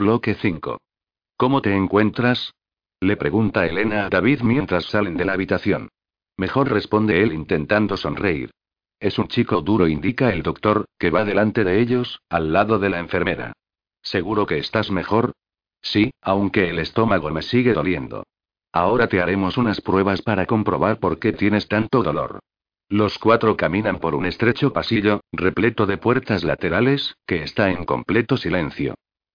Bloque 5. ¿Cómo te encuentras? Le pregunta Elena a David mientras salen de la habitación. Mejor responde él intentando sonreír. Es un chico duro, indica el doctor, que va delante de ellos, al lado de la enfermera. ¿Seguro que estás mejor? Sí, aunque el estómago me sigue doliendo. Ahora te haremos unas pruebas para comprobar por qué tienes tanto dolor. Los cuatro caminan por un estrecho pasillo, repleto de puertas laterales, que está en completo silencio.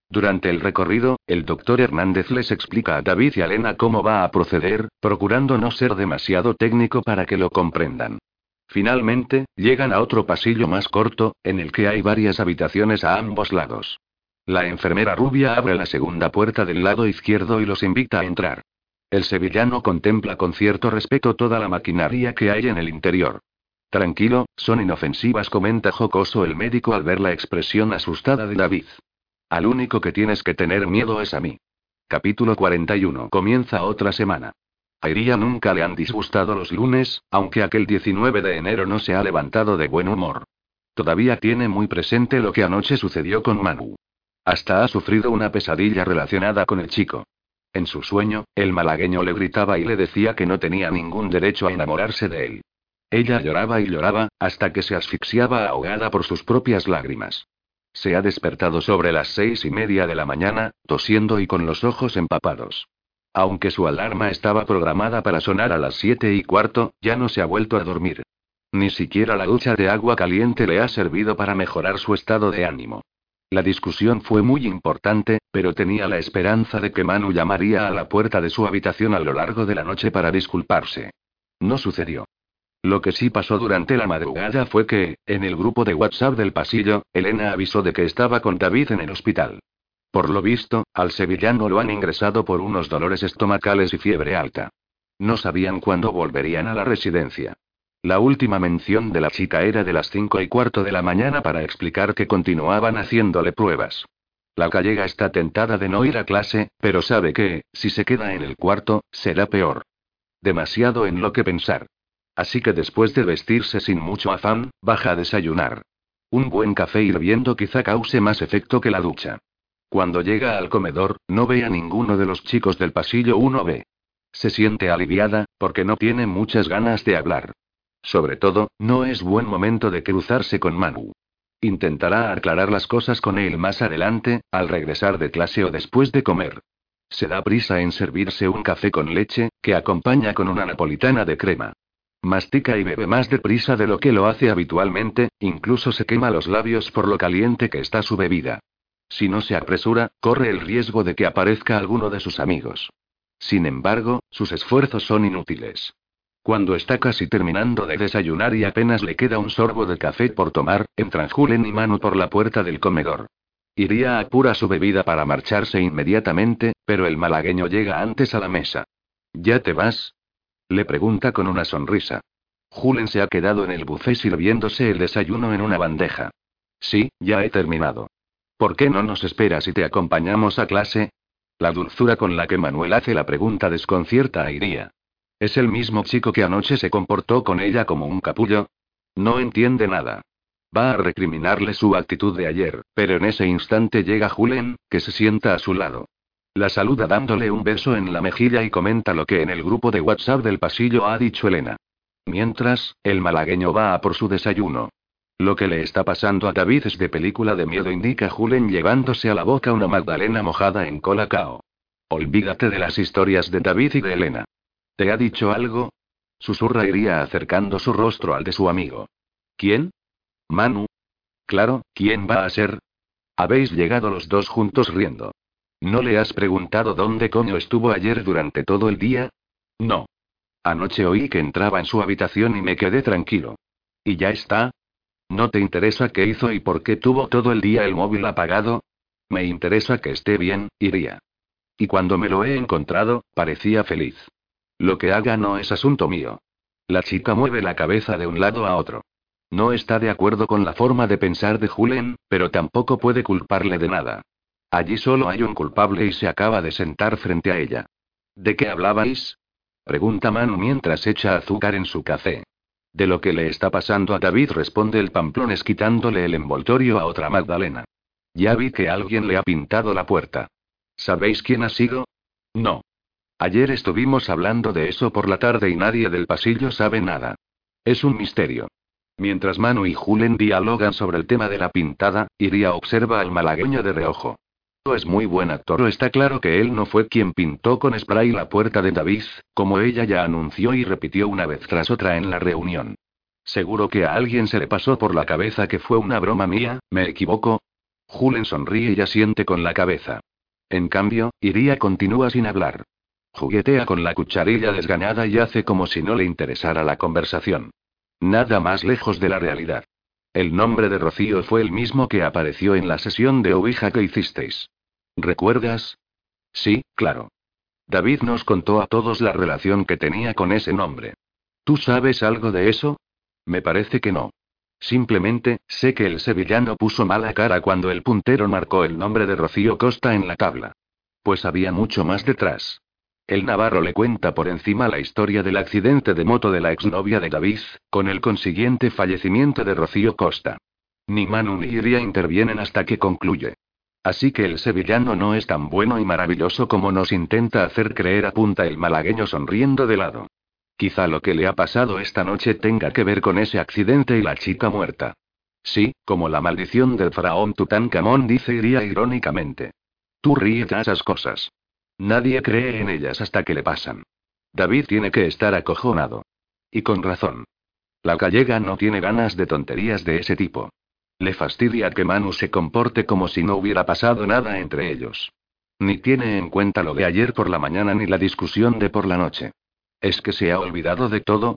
Durante el recorrido, el doctor Hernández les explica a David y a Elena cómo va a proceder, procurando no ser demasiado técnico para que lo comprendan. Finalmente, llegan a otro pasillo más corto, en el que hay varias habitaciones a ambos lados. La enfermera rubia abre la segunda puerta del lado izquierdo y los invita a entrar. El sevillano contempla con cierto respeto toda la maquinaria que hay en el interior. Tranquilo, son inofensivas, comenta jocoso el médico al ver la expresión asustada de David. Al único que tienes que tener miedo es a mí. Capítulo 41. Comienza otra semana. A Iria nunca le han disgustado los lunes, aunque aquel 19 de enero no se ha levantado de buen humor. Todavía tiene muy presente lo que anoche sucedió con Manu. Hasta ha sufrido una pesadilla relacionada con el chico. En su sueño, el malagueño le gritaba y le decía que no tenía ningún derecho a enamorarse de él. Ella lloraba y lloraba, hasta que se asfixiaba ahogada por sus propias lágrimas. Se ha despertado sobre las seis y media de la mañana, tosiendo y con los ojos empapados. Aunque su alarma estaba programada para sonar a las siete y cuarto, ya no se ha vuelto a dormir. Ni siquiera la ducha de agua caliente le ha servido para mejorar su estado de ánimo. La discusión fue muy importante, pero tenía la esperanza de que Manu llamaría a la puerta de su habitación a lo largo de la noche para disculparse. No sucedió. Lo que sí pasó durante la madrugada fue que, en el grupo de WhatsApp del pasillo, Elena avisó de que estaba con David en el hospital. Por lo visto, al sevillano lo han ingresado por unos dolores estomacales y fiebre alta. No sabían cuándo volverían a la residencia. La última mención de la chica era de las cinco y cuarto de la mañana para explicar que continuaban haciéndole pruebas. La gallega está tentada de no ir a clase, pero sabe que, si se queda en el cuarto, será peor. Demasiado en lo que pensar. Así que después de vestirse sin mucho afán, baja a desayunar. Un buen café hirviendo quizá cause más efecto que la ducha. Cuando llega al comedor, no ve a ninguno de los chicos del pasillo 1B. Se siente aliviada, porque no tiene muchas ganas de hablar. Sobre todo, no es buen momento de cruzarse con Manu. Intentará aclarar las cosas con él más adelante, al regresar de clase o después de comer. Se da prisa en servirse un café con leche, que acompaña con una napolitana de crema. Mastica y bebe más deprisa de lo que lo hace habitualmente, incluso se quema los labios por lo caliente que está su bebida. Si no se apresura, corre el riesgo de que aparezca alguno de sus amigos. Sin embargo, sus esfuerzos son inútiles. Cuando está casi terminando de desayunar y apenas le queda un sorbo de café por tomar, entran Julen y Manu por la puerta del comedor. Iría apura su bebida para marcharse inmediatamente, pero el malagueño llega antes a la mesa. ¿Ya te vas? Le pregunta con una sonrisa. Julen se ha quedado en el buffet sirviéndose el desayuno en una bandeja. Sí, ya he terminado. ¿Por qué no nos esperas y te acompañamos a clase? La dulzura con la que Manuel hace la pregunta desconcierta a Iría. ¿Es el mismo chico que anoche se comportó con ella como un capullo? No entiende nada. Va a recriminarle su actitud de ayer, pero en ese instante llega Julen, que se sienta a su lado. La saluda dándole un beso en la mejilla y comenta lo que en el grupo de WhatsApp del pasillo ha dicho Elena. Mientras, el malagueño va a por su desayuno. Lo que le está pasando a David es de película de miedo, indica Julen llevándose a la boca una magdalena mojada en colacao. Olvídate de las historias de David y de Elena. ¿Te ha dicho algo? Susurra iría acercando su rostro al de su amigo. ¿Quién? Manu. Claro, ¿quién va a ser? Habéis llegado los dos juntos riendo. ¿No le has preguntado dónde coño estuvo ayer durante todo el día? No. Anoche oí que entraba en su habitación y me quedé tranquilo. ¿Y ya está? ¿No te interesa qué hizo y por qué tuvo todo el día el móvil apagado? Me interesa que esté bien, iría. Y cuando me lo he encontrado, parecía feliz. Lo que haga no es asunto mío. La chica mueve la cabeza de un lado a otro. No está de acuerdo con la forma de pensar de Julen, pero tampoco puede culparle de nada. Allí solo hay un culpable y se acaba de sentar frente a ella. ¿De qué hablabais? Pregunta Manu mientras echa azúcar en su café. De lo que le está pasando a David responde el Pamplones quitándole el envoltorio a otra Magdalena. Ya vi que alguien le ha pintado la puerta. ¿Sabéis quién ha sido? No. Ayer estuvimos hablando de eso por la tarde y nadie del pasillo sabe nada. Es un misterio. Mientras Manu y Julen dialogan sobre el tema de la pintada, Iria observa al malagueño de reojo. Es muy buen actor. Está claro que él no fue quien pintó con spray la puerta de David, como ella ya anunció y repitió una vez tras otra en la reunión. Seguro que a alguien se le pasó por la cabeza que fue una broma mía, ¿me equivoco? Julen sonríe y asiente con la cabeza. En cambio, Iria continúa sin hablar. Juguetea con la cucharilla desganada y hace como si no le interesara la conversación. Nada más lejos de la realidad. El nombre de Rocío fue el mismo que apareció en la sesión de Ouija que hicisteis. ¿Recuerdas? Sí, claro. David nos contó a todos la relación que tenía con ese nombre. ¿Tú sabes algo de eso? Me parece que no. Simplemente, sé que el sevillano puso mala cara cuando el puntero marcó el nombre de Rocío Costa en la tabla. Pues había mucho más detrás. El Navarro le cuenta por encima la historia del accidente de moto de la exnovia de David, con el consiguiente fallecimiento de Rocío Costa. Ni Manu ni Iria intervienen hasta que concluye. Así que el sevillano no es tan bueno y maravilloso como nos intenta hacer creer, apunta el malagueño sonriendo de lado. Quizá lo que le ha pasado esta noche tenga que ver con ese accidente y la chica muerta. Sí, como la maldición del faraón Tutankamón, dice Iria irónicamente. Tú ríes de esas cosas. Nadie cree en ellas hasta que le pasan. David tiene que estar acojonado. Y con razón. La gallega no tiene ganas de tonterías de ese tipo. Le fastidia que Manu se comporte como si no hubiera pasado nada entre ellos. Ni tiene en cuenta lo de ayer por la mañana ni la discusión de por la noche. ¿Es que se ha olvidado de todo?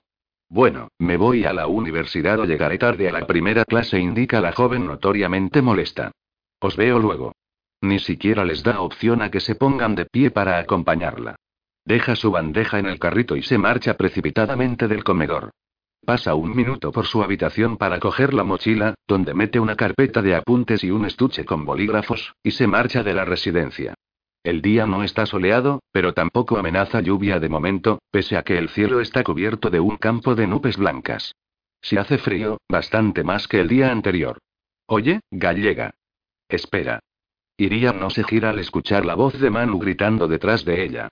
Bueno, me voy a la universidad o llegaré tarde a la primera clase, indica la joven notoriamente molesta. Os veo luego. Ni siquiera les da opción a que se pongan de pie para acompañarla. Deja su bandeja en el carrito y se marcha precipitadamente del comedor. Pasa un minuto por su habitación para coger la mochila, donde mete una carpeta de apuntes y un estuche con bolígrafos, y se marcha de la residencia. El día no está soleado, pero tampoco amenaza lluvia de momento, pese a que el cielo está cubierto de un campo de nubes blancas. Si hace frío, bastante más que el día anterior. Oye, gallega. Espera. Iría no se gira al escuchar la voz de Manu gritando detrás de ella.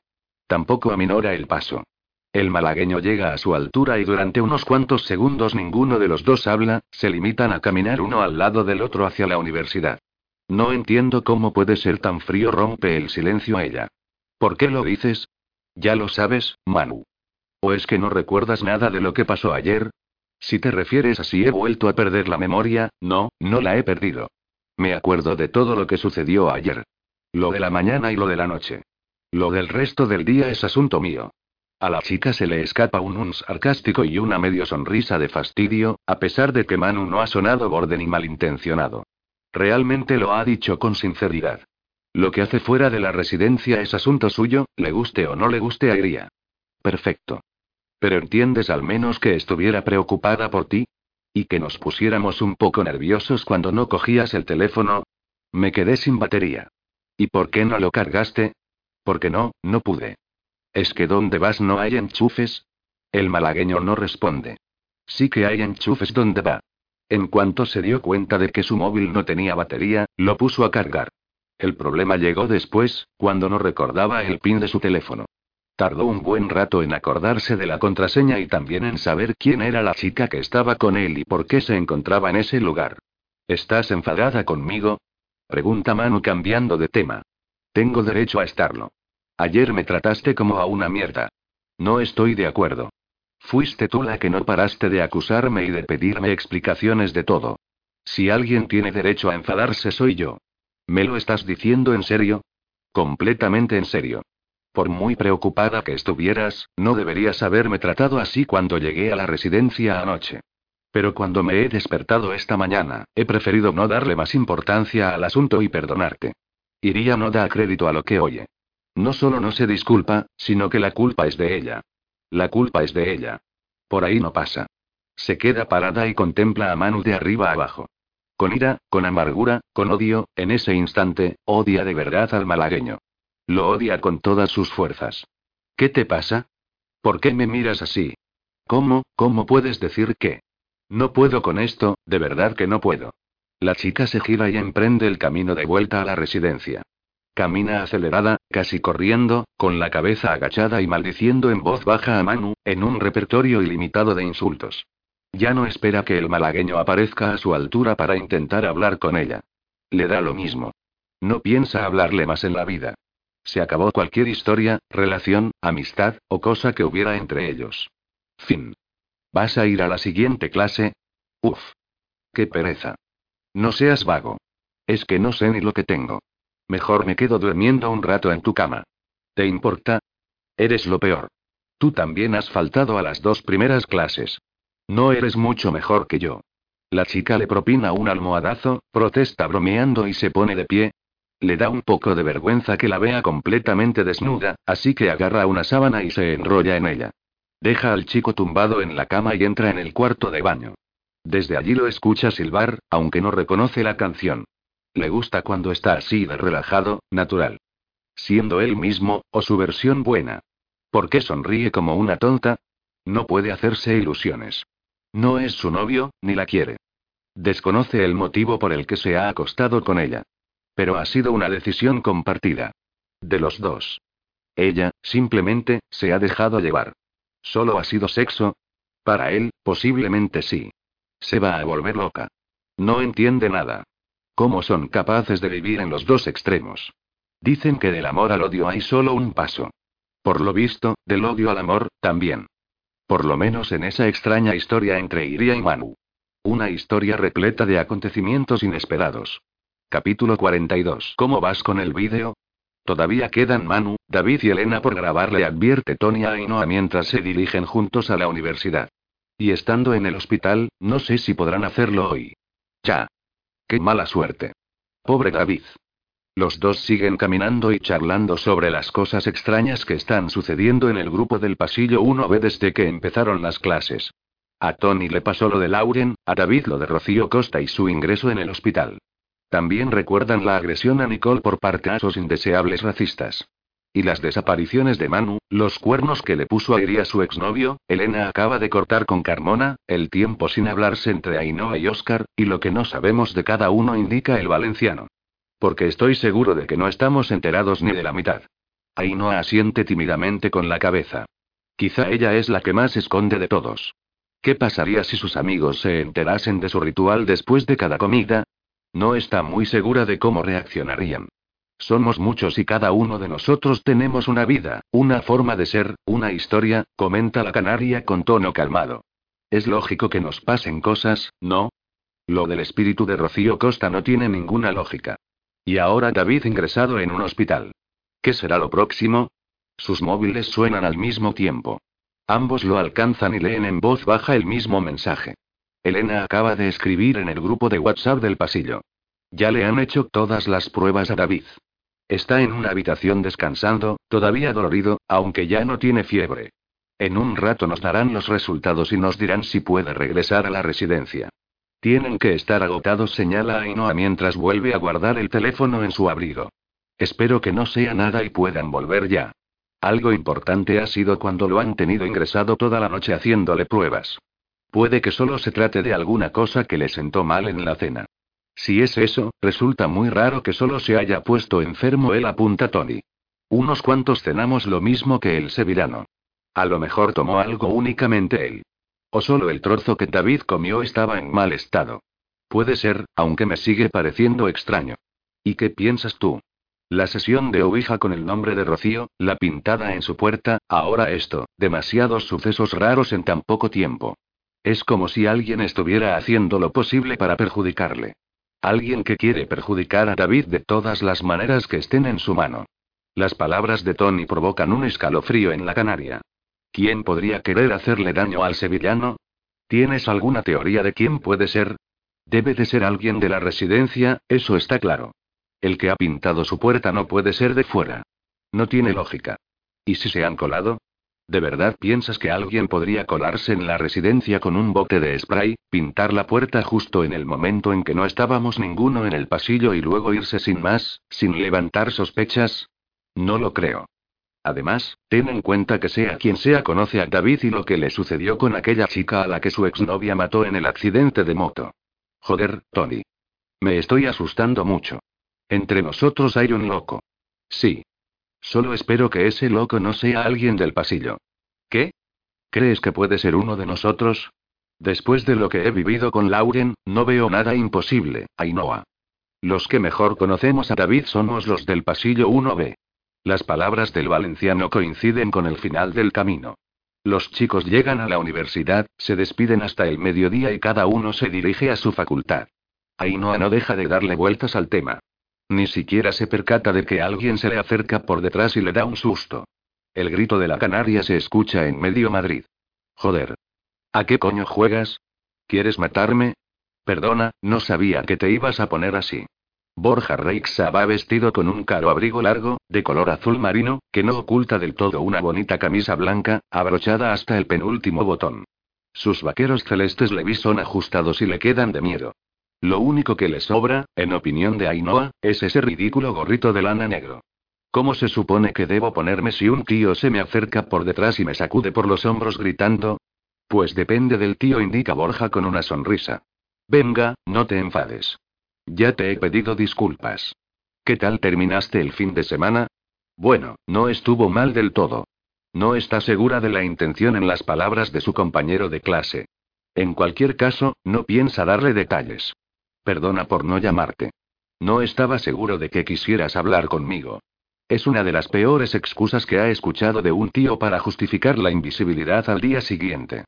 Tampoco aminora el paso. El malagueño llega a su altura y durante unos cuantos segundos ninguno de los dos habla, se limitan a caminar uno al lado del otro hacia la universidad. No entiendo cómo puede ser tan frío, rompe el silencio a ella. ¿Por qué lo dices? Ya lo sabes, Manu. ¿O es que no recuerdas nada de lo que pasó ayer? Si te refieres a si he vuelto a perder la memoria, no, no la he perdido. Me acuerdo de todo lo que sucedió ayer. Lo de la mañana y lo de la noche. Lo del resto del día es asunto mío. A la chica se le escapa un un sarcástico y una medio sonrisa de fastidio, a pesar de que Manu no ha sonado borde ni malintencionado. Realmente lo ha dicho con sinceridad. Lo que hace fuera de la residencia es asunto suyo, le guste o no le guste a Iria. Perfecto. Pero entiendes al menos que estuviera preocupada por ti, y que nos pusiéramos un poco nerviosos cuando no cogías el teléfono. Me quedé sin batería. ¿Y por qué no lo cargaste? Porque no, no pude. ¿Es que donde vas no hay enchufes? El malagueño no responde. Sí que hay enchufes donde va. En cuanto se dio cuenta de que su móvil no tenía batería, lo puso a cargar. El problema llegó después, cuando no recordaba el pin de su teléfono. Tardó un buen rato en acordarse de la contraseña y también en saber quién era la chica que estaba con él y por qué se encontraba en ese lugar. ¿Estás enfadada conmigo? Pregunta Manu cambiando de tema. Tengo derecho a estarlo. Ayer me trataste como a una mierda. No estoy de acuerdo. Fuiste tú la que no paraste de acusarme y de pedirme explicaciones de todo. Si alguien tiene derecho a enfadarse soy yo. ¿Me lo estás diciendo en serio? Completamente en serio. Por muy preocupada que estuvieras, no deberías haberme tratado así cuando llegué a la residencia anoche. Pero cuando me he despertado esta mañana, he preferido no darle más importancia al asunto y perdonarte. Iría no da crédito a lo que oye. No solo no se disculpa, sino que la culpa es de ella. La culpa es de ella. Por ahí no pasa. Se queda parada y contempla a Manu de arriba abajo. Con ira, con amargura, con odio, en ese instante, odia de verdad al malagueño. Lo odia con todas sus fuerzas. ¿Qué te pasa? ¿Por qué me miras así? ¿Cómo, cómo puedes decir que? No puedo con esto, de verdad que no puedo. La chica se gira y emprende el camino de vuelta a la residencia. Camina acelerada, casi corriendo, con la cabeza agachada y maldiciendo en voz baja a Manu, en un repertorio ilimitado de insultos. Ya no espera que el malagueño aparezca a su altura para intentar hablar con ella. Le da lo mismo. No piensa hablarle más en la vida. Se acabó cualquier historia, relación, amistad, o cosa que hubiera entre ellos. Fin. ¿Vas a ir a la siguiente clase? Uf. Qué pereza. No seas vago. Es que no sé ni lo que tengo. Mejor me quedo durmiendo un rato en tu cama. ¿Te importa? Eres lo peor. Tú también has faltado a las dos primeras clases. No eres mucho mejor que yo. La chica le propina un almohadazo, protesta bromeando y se pone de pie, le da un poco de vergüenza que la vea completamente desnuda, así que agarra una sábana y se enrolla en ella. Deja al chico tumbado en la cama y entra en el cuarto de baño. Desde allí lo escucha silbar, aunque no reconoce la canción. Le gusta cuando está así de relajado, natural. Siendo él mismo, o su versión buena. ¿Por qué sonríe como una tonta? No puede hacerse ilusiones. No es su novio, ni la quiere. Desconoce el motivo por el que se ha acostado con ella. Pero ha sido una decisión compartida. De los dos. Ella, simplemente, se ha dejado llevar. ¿Solo ha sido sexo? Para él, posiblemente sí. Se va a volver loca. No entiende nada. ¿Cómo son capaces de vivir en los dos extremos? Dicen que del amor al odio hay solo un paso. Por lo visto, del odio al amor, también. Por lo menos en esa extraña historia entre Iria y Manu. Una historia repleta de acontecimientos inesperados. Capítulo 42. ¿Cómo vas con el vídeo? Todavía quedan Manu, David y Elena por grabarle, advierte Tony a Ainhoa mientras se dirigen juntos a la universidad. Y estando en el hospital, no sé si podrán hacerlo hoy. Ya. Qué mala suerte. Pobre David. Los dos siguen caminando y charlando sobre las cosas extrañas que están sucediendo en el grupo del pasillo 1B desde que empezaron las clases. A Tony le pasó lo de Lauren, a David lo de Rocío Costa y su ingreso en el hospital. También recuerdan la agresión a Nicole por parte de esos indeseables racistas. Y las desapariciones de Manu, los cuernos que le puso a Iria su exnovio, Elena acaba de cortar con Carmona, el tiempo sin hablarse entre Ainhoa y Oscar, y lo que no sabemos de cada uno indica el valenciano. Porque estoy seguro de que no estamos enterados ni de la mitad. Ainhoa asiente tímidamente con la cabeza. Quizá ella es la que más esconde de todos. ¿Qué pasaría si sus amigos se enterasen de su ritual después de cada comida? No está muy segura de cómo reaccionarían. Somos muchos y cada uno de nosotros tenemos una vida, una forma de ser, una historia, comenta la canaria con tono calmado. Es lógico que nos pasen cosas, ¿no? Lo del espíritu de Rocío Costa no tiene ninguna lógica. Y ahora David ingresado en un hospital. ¿Qué será lo próximo? Sus móviles suenan al mismo tiempo. Ambos lo alcanzan y leen en voz baja el mismo mensaje. Elena acaba de escribir en el grupo de WhatsApp del pasillo. Ya le han hecho todas las pruebas a David. Está en una habitación descansando, todavía dolorido, aunque ya no tiene fiebre. En un rato nos darán los resultados y nos dirán si puede regresar a la residencia. Tienen que estar agotados, señala Ainhoa mientras vuelve a guardar el teléfono en su abrigo. Espero que no sea nada y puedan volver ya. Algo importante ha sido cuando lo han tenido ingresado toda la noche haciéndole pruebas. Puede que solo se trate de alguna cosa que le sentó mal en la cena. Si es eso, resulta muy raro que solo se haya puesto enfermo él, apunta Tony. Unos cuantos cenamos lo mismo que el sevillano. A lo mejor tomó algo únicamente él. O solo el trozo que David comió estaba en mal estado. Puede ser, aunque me sigue pareciendo extraño. ¿Y qué piensas tú? La sesión de Ouija con el nombre de Rocío, la pintada en su puerta, ahora esto, demasiados sucesos raros en tan poco tiempo. Es como si alguien estuviera haciendo lo posible para perjudicarle. Alguien que quiere perjudicar a David de todas las maneras que estén en su mano. Las palabras de Tony provocan un escalofrío en la Canaria. ¿Quién podría querer hacerle daño al sevillano? ¿Tienes alguna teoría de quién puede ser? Debe de ser alguien de la residencia, eso está claro. El que ha pintado su puerta no puede ser de fuera. No tiene lógica. ¿Y si se han colado? ¿De verdad piensas que alguien podría colarse en la residencia con un bote de spray, pintar la puerta justo en el momento en que no estábamos ninguno en el pasillo y luego irse sin más, sin levantar sospechas? No lo creo. Además, ten en cuenta que sea quien sea conoce a David y lo que le sucedió con aquella chica a la que su exnovia mató en el accidente de moto. Joder, Tony. Me estoy asustando mucho. Entre nosotros hay un loco. Sí. Solo espero que ese loco no sea alguien del pasillo. ¿Qué? ¿Crees que puede ser uno de nosotros? Después de lo que he vivido con Lauren, no veo nada imposible, Ainhoa. Los que mejor conocemos a David somos los del pasillo 1B. Las palabras del valenciano coinciden con el final del camino. Los chicos llegan a la universidad, se despiden hasta el mediodía y cada uno se dirige a su facultad. Ainhoa no deja de darle vueltas al tema. Ni siquiera se percata de que alguien se le acerca por detrás y le da un susto. El grito de la canaria se escucha en medio Madrid. Joder. ¿A qué coño juegas? ¿Quieres matarme? Perdona, no sabía que te ibas a poner así. Borja Reixa va vestido con un caro abrigo largo, de color azul marino, que no oculta del todo una bonita camisa blanca, abrochada hasta el penúltimo botón. Sus vaqueros celestes le son ajustados y le quedan de miedo. Lo único que le sobra, en opinión de Ainhoa, es ese ridículo gorrito de lana negro. ¿Cómo se supone que debo ponerme si un tío se me acerca por detrás y me sacude por los hombros gritando? Pues depende del tío, indica Borja con una sonrisa. Venga, no te enfades. Ya te he pedido disculpas. ¿Qué tal terminaste el fin de semana? Bueno, no estuvo mal del todo. No está segura de la intención en las palabras de su compañero de clase. En cualquier caso, no piensa darle detalles. Perdona por no llamarte. No estaba seguro de que quisieras hablar conmigo. Es una de las peores excusas que ha escuchado de un tío para justificar la invisibilidad al día siguiente.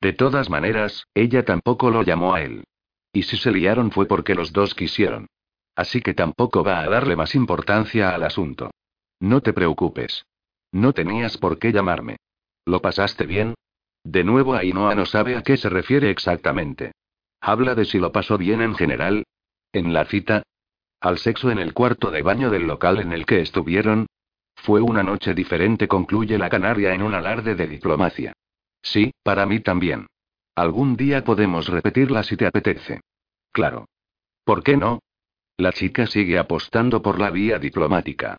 De todas maneras, ella tampoco lo llamó a él. Y si se liaron fue porque los dos quisieron. Así que tampoco va a darle más importancia al asunto. No te preocupes. No tenías por qué llamarme. ¿Lo pasaste bien? De nuevo Ainhoa no sabe a qué se refiere exactamente. Habla de si lo pasó bien en general. ¿En la cita? ¿Al sexo en el cuarto de baño del local en el que estuvieron? Fue una noche diferente, concluye la canaria en un alarde de diplomacia. Sí, para mí también. Algún día podemos repetirla si te apetece. Claro. ¿Por qué no? La chica sigue apostando por la vía diplomática.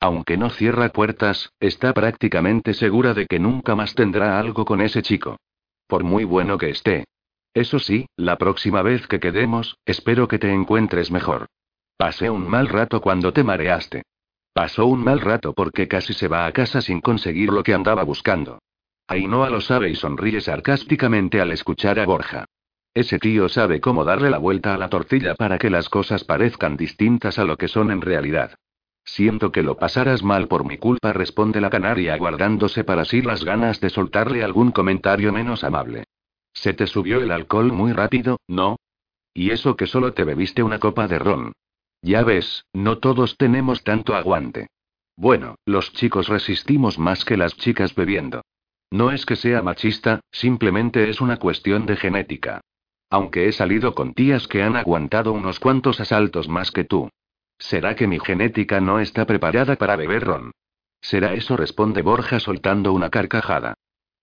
Aunque no cierra puertas, está prácticamente segura de que nunca más tendrá algo con ese chico. Por muy bueno que esté. Eso sí, la próxima vez que quedemos, espero que te encuentres mejor. Pasé un mal rato cuando te mareaste. Pasó un mal rato porque casi se va a casa sin conseguir lo que andaba buscando. Ainhoa lo sabe y sonríe sarcásticamente al escuchar a Borja. Ese tío sabe cómo darle la vuelta a la tortilla para que las cosas parezcan distintas a lo que son en realidad. Siento que lo pasarás mal por mi culpa, responde la canaria guardándose para sí las ganas de soltarle algún comentario menos amable. Se te subió el alcohol muy rápido, ¿no? Y eso que solo te bebiste una copa de ron. Ya ves, no todos tenemos tanto aguante. Bueno, los chicos resistimos más que las chicas bebiendo. No es que sea machista, simplemente es una cuestión de genética. Aunque he salido con tías que han aguantado unos cuantos asaltos más que tú. ¿Será que mi genética no está preparada para beber ron? ¿Será eso? responde Borja soltando una carcajada.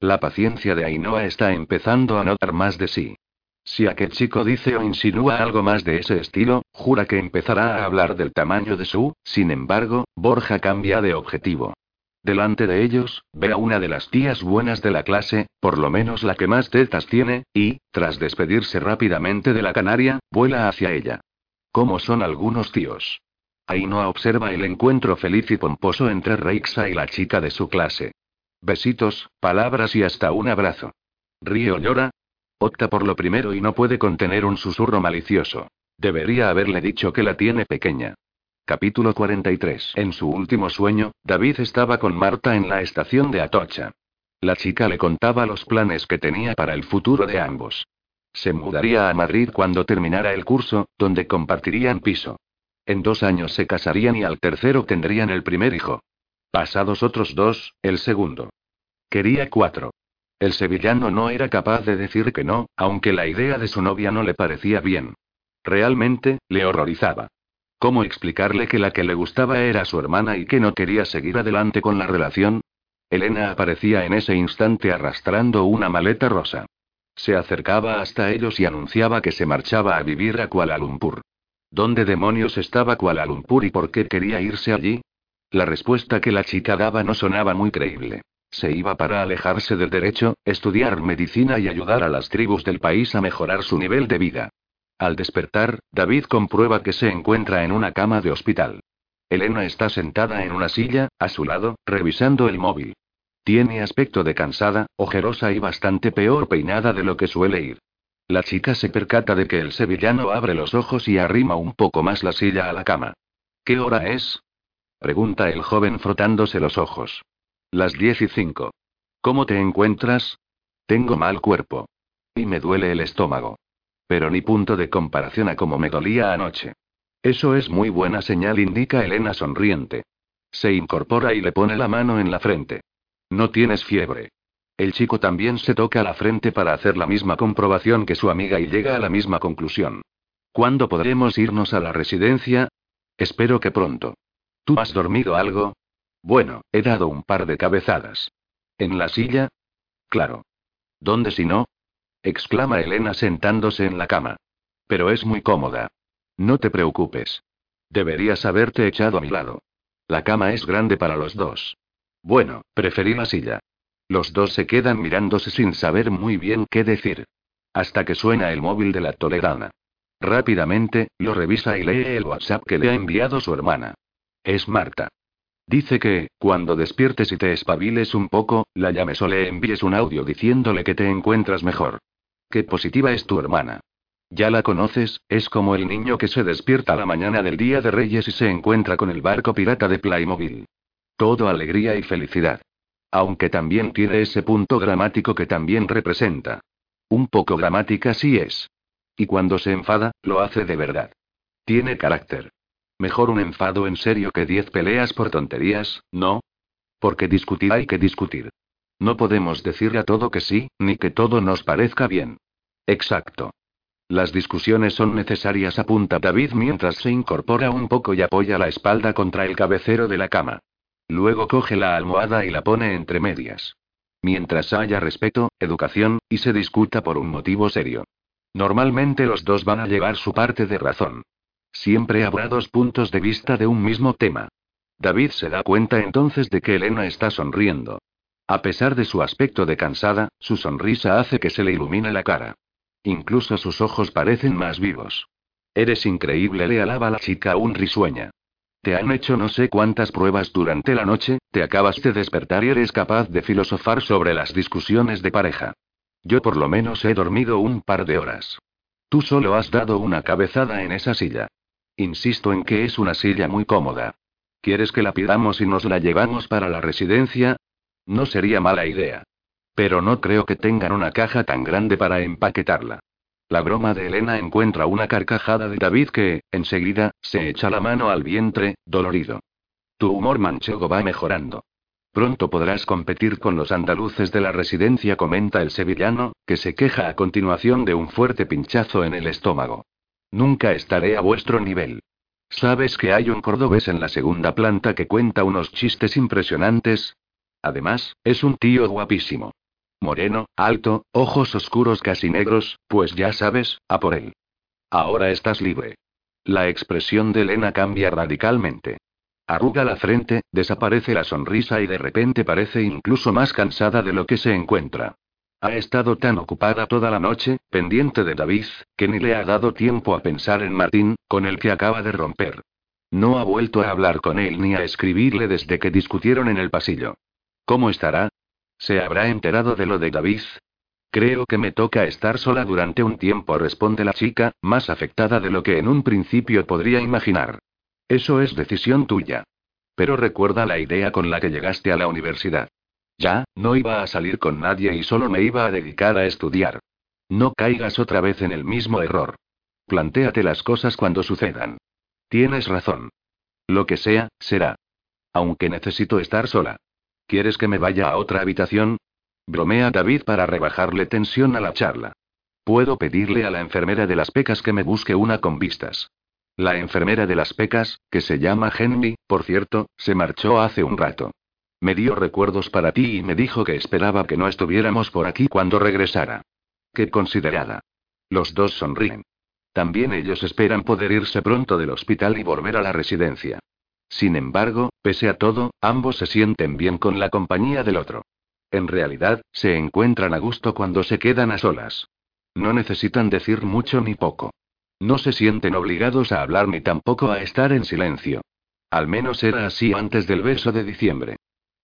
La paciencia de Ainhoa está empezando a notar más de sí. Si aquel chico dice o insinúa algo más de ese estilo, jura que empezará a hablar del tamaño de su, sin embargo, Borja cambia de objetivo. Delante de ellos, ve a una de las tías buenas de la clase, por lo menos la que más tetas tiene, y, tras despedirse rápidamente de la canaria, vuela hacia ella. ¿Cómo son algunos tíos? Ainhoa observa el encuentro feliz y pomposo entre Reixa y la chica de su clase. Besitos, palabras y hasta un abrazo. Río llora. Opta por lo primero y no puede contener un susurro malicioso. Debería haberle dicho que la tiene pequeña. Capítulo 43. En su último sueño, David estaba con Marta en la estación de Atocha. La chica le contaba los planes que tenía para el futuro de ambos. Se mudaría a Madrid cuando terminara el curso, donde compartirían piso. En dos años se casarían y al tercero tendrían el primer hijo. Pasados otros dos, el segundo. Quería cuatro. El sevillano no era capaz de decir que no, aunque la idea de su novia no le parecía bien. Realmente, le horrorizaba. ¿Cómo explicarle que la que le gustaba era su hermana y que no quería seguir adelante con la relación? Elena aparecía en ese instante arrastrando una maleta rosa. Se acercaba hasta ellos y anunciaba que se marchaba a vivir a Kuala Lumpur. ¿Dónde demonios estaba Kuala Lumpur y por qué quería irse allí? La respuesta que la chica daba no sonaba muy creíble. Se iba para alejarse del derecho, estudiar medicina y ayudar a las tribus del país a mejorar su nivel de vida. Al despertar, David comprueba que se encuentra en una cama de hospital. Elena está sentada en una silla, a su lado, revisando el móvil. Tiene aspecto de cansada, ojerosa y bastante peor peinada de lo que suele ir. La chica se percata de que el sevillano abre los ojos y arrima un poco más la silla a la cama. ¿Qué hora es? Pregunta el joven frotándose los ojos. Las diez y cinco. ¿Cómo te encuentras? Tengo mal cuerpo. Y me duele el estómago. Pero ni punto de comparación a como me dolía anoche. Eso es muy buena señal, indica Elena sonriente. Se incorpora y le pone la mano en la frente. No tienes fiebre. El chico también se toca la frente para hacer la misma comprobación que su amiga y llega a la misma conclusión. ¿Cuándo podremos irnos a la residencia? Espero que pronto. ¿Tú has dormido algo? Bueno, he dado un par de cabezadas. ¿En la silla? Claro. ¿Dónde si no? exclama Elena sentándose en la cama. Pero es muy cómoda. No te preocupes. Deberías haberte echado a mi lado. La cama es grande para los dos. Bueno, preferí la silla. Los dos se quedan mirándose sin saber muy bien qué decir. Hasta que suena el móvil de la toledana. Rápidamente, lo revisa y lee el WhatsApp que le ha enviado su hermana. Es Marta. Dice que, cuando despiertes y te espabiles un poco, la llames o le envíes un audio diciéndole que te encuentras mejor. Qué positiva es tu hermana. Ya la conoces, es como el niño que se despierta la mañana del Día de Reyes y se encuentra con el barco pirata de Playmobil. Todo alegría y felicidad. Aunque también tiene ese punto gramático que también representa. Un poco gramática sí es. Y cuando se enfada, lo hace de verdad. Tiene carácter. Mejor un enfado en serio que diez peleas por tonterías, ¿no? Porque discutir hay que discutir. No podemos decir a todo que sí, ni que todo nos parezca bien. Exacto. Las discusiones son necesarias, apunta David mientras se incorpora un poco y apoya la espalda contra el cabecero de la cama. Luego coge la almohada y la pone entre medias. Mientras haya respeto, educación, y se discuta por un motivo serio. Normalmente los dos van a llevar su parte de razón. Siempre habrá dos puntos de vista de un mismo tema. David se da cuenta entonces de que Elena está sonriendo. A pesar de su aspecto de cansada, su sonrisa hace que se le ilumine la cara. Incluso sus ojos parecen más vivos. Eres increíble, le alaba la chica aún risueña. Te han hecho no sé cuántas pruebas durante la noche, te acabas de despertar y eres capaz de filosofar sobre las discusiones de pareja. Yo por lo menos he dormido un par de horas. Tú solo has dado una cabezada en esa silla. Insisto en que es una silla muy cómoda. ¿Quieres que la pidamos y nos la llevamos para la residencia? No sería mala idea. Pero no creo que tengan una caja tan grande para empaquetarla. La broma de Elena encuentra una carcajada de David que, enseguida, se echa la mano al vientre, dolorido. Tu humor manchego va mejorando. Pronto podrás competir con los andaluces de la residencia, comenta el sevillano, que se queja a continuación de un fuerte pinchazo en el estómago. Nunca estaré a vuestro nivel. ¿Sabes que hay un cordobés en la segunda planta que cuenta unos chistes impresionantes? Además, es un tío guapísimo. Moreno, alto, ojos oscuros casi negros, pues ya sabes, a por él. Ahora estás libre. La expresión de Elena cambia radicalmente. Arruga la frente, desaparece la sonrisa y de repente parece incluso más cansada de lo que se encuentra. Ha estado tan ocupada toda la noche, pendiente de David, que ni le ha dado tiempo a pensar en Martín, con el que acaba de romper. No ha vuelto a hablar con él ni a escribirle desde que discutieron en el pasillo. ¿Cómo estará? ¿Se habrá enterado de lo de David? Creo que me toca estar sola durante un tiempo, responde la chica, más afectada de lo que en un principio podría imaginar. Eso es decisión tuya. Pero recuerda la idea con la que llegaste a la universidad. Ya, no iba a salir con nadie y solo me iba a dedicar a estudiar. No caigas otra vez en el mismo error. Plantéate las cosas cuando sucedan. Tienes razón. Lo que sea, será. Aunque necesito estar sola. ¿Quieres que me vaya a otra habitación? Bromea David para rebajarle tensión a la charla. Puedo pedirle a la enfermera de las pecas que me busque una con vistas. La enfermera de las pecas, que se llama Henry, por cierto, se marchó hace un rato. Me dio recuerdos para ti y me dijo que esperaba que no estuviéramos por aquí cuando regresara. Qué considerada. Los dos sonríen. También ellos esperan poder irse pronto del hospital y volver a la residencia. Sin embargo, pese a todo, ambos se sienten bien con la compañía del otro. En realidad, se encuentran a gusto cuando se quedan a solas. No necesitan decir mucho ni poco. No se sienten obligados a hablar ni tampoco a estar en silencio. Al menos era así antes del beso de diciembre.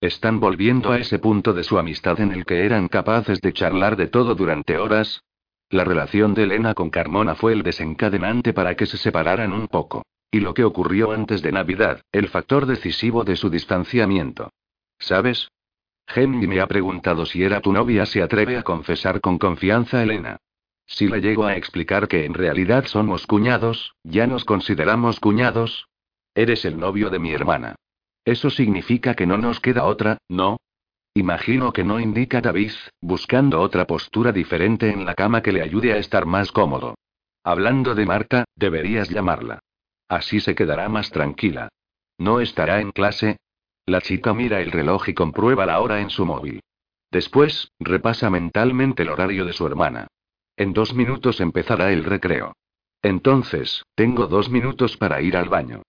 Están volviendo a ese punto de su amistad en el que eran capaces de charlar de todo durante horas. La relación de Elena con Carmona fue el desencadenante para que se separaran un poco. Y lo que ocurrió antes de Navidad, el factor decisivo de su distanciamiento. ¿Sabes? Henry me ha preguntado si era tu novia, se atreve a confesar con confianza Elena. Si le llego a explicar que en realidad somos cuñados, ya nos consideramos cuñados. Eres el novio de mi hermana. Eso significa que no nos queda otra, ¿no? Imagino que no indica David, buscando otra postura diferente en la cama que le ayude a estar más cómodo. Hablando de Marta, deberías llamarla. Así se quedará más tranquila. ¿No estará en clase? La chica mira el reloj y comprueba la hora en su móvil. Después, repasa mentalmente el horario de su hermana. En dos minutos empezará el recreo. Entonces, tengo dos minutos para ir al baño.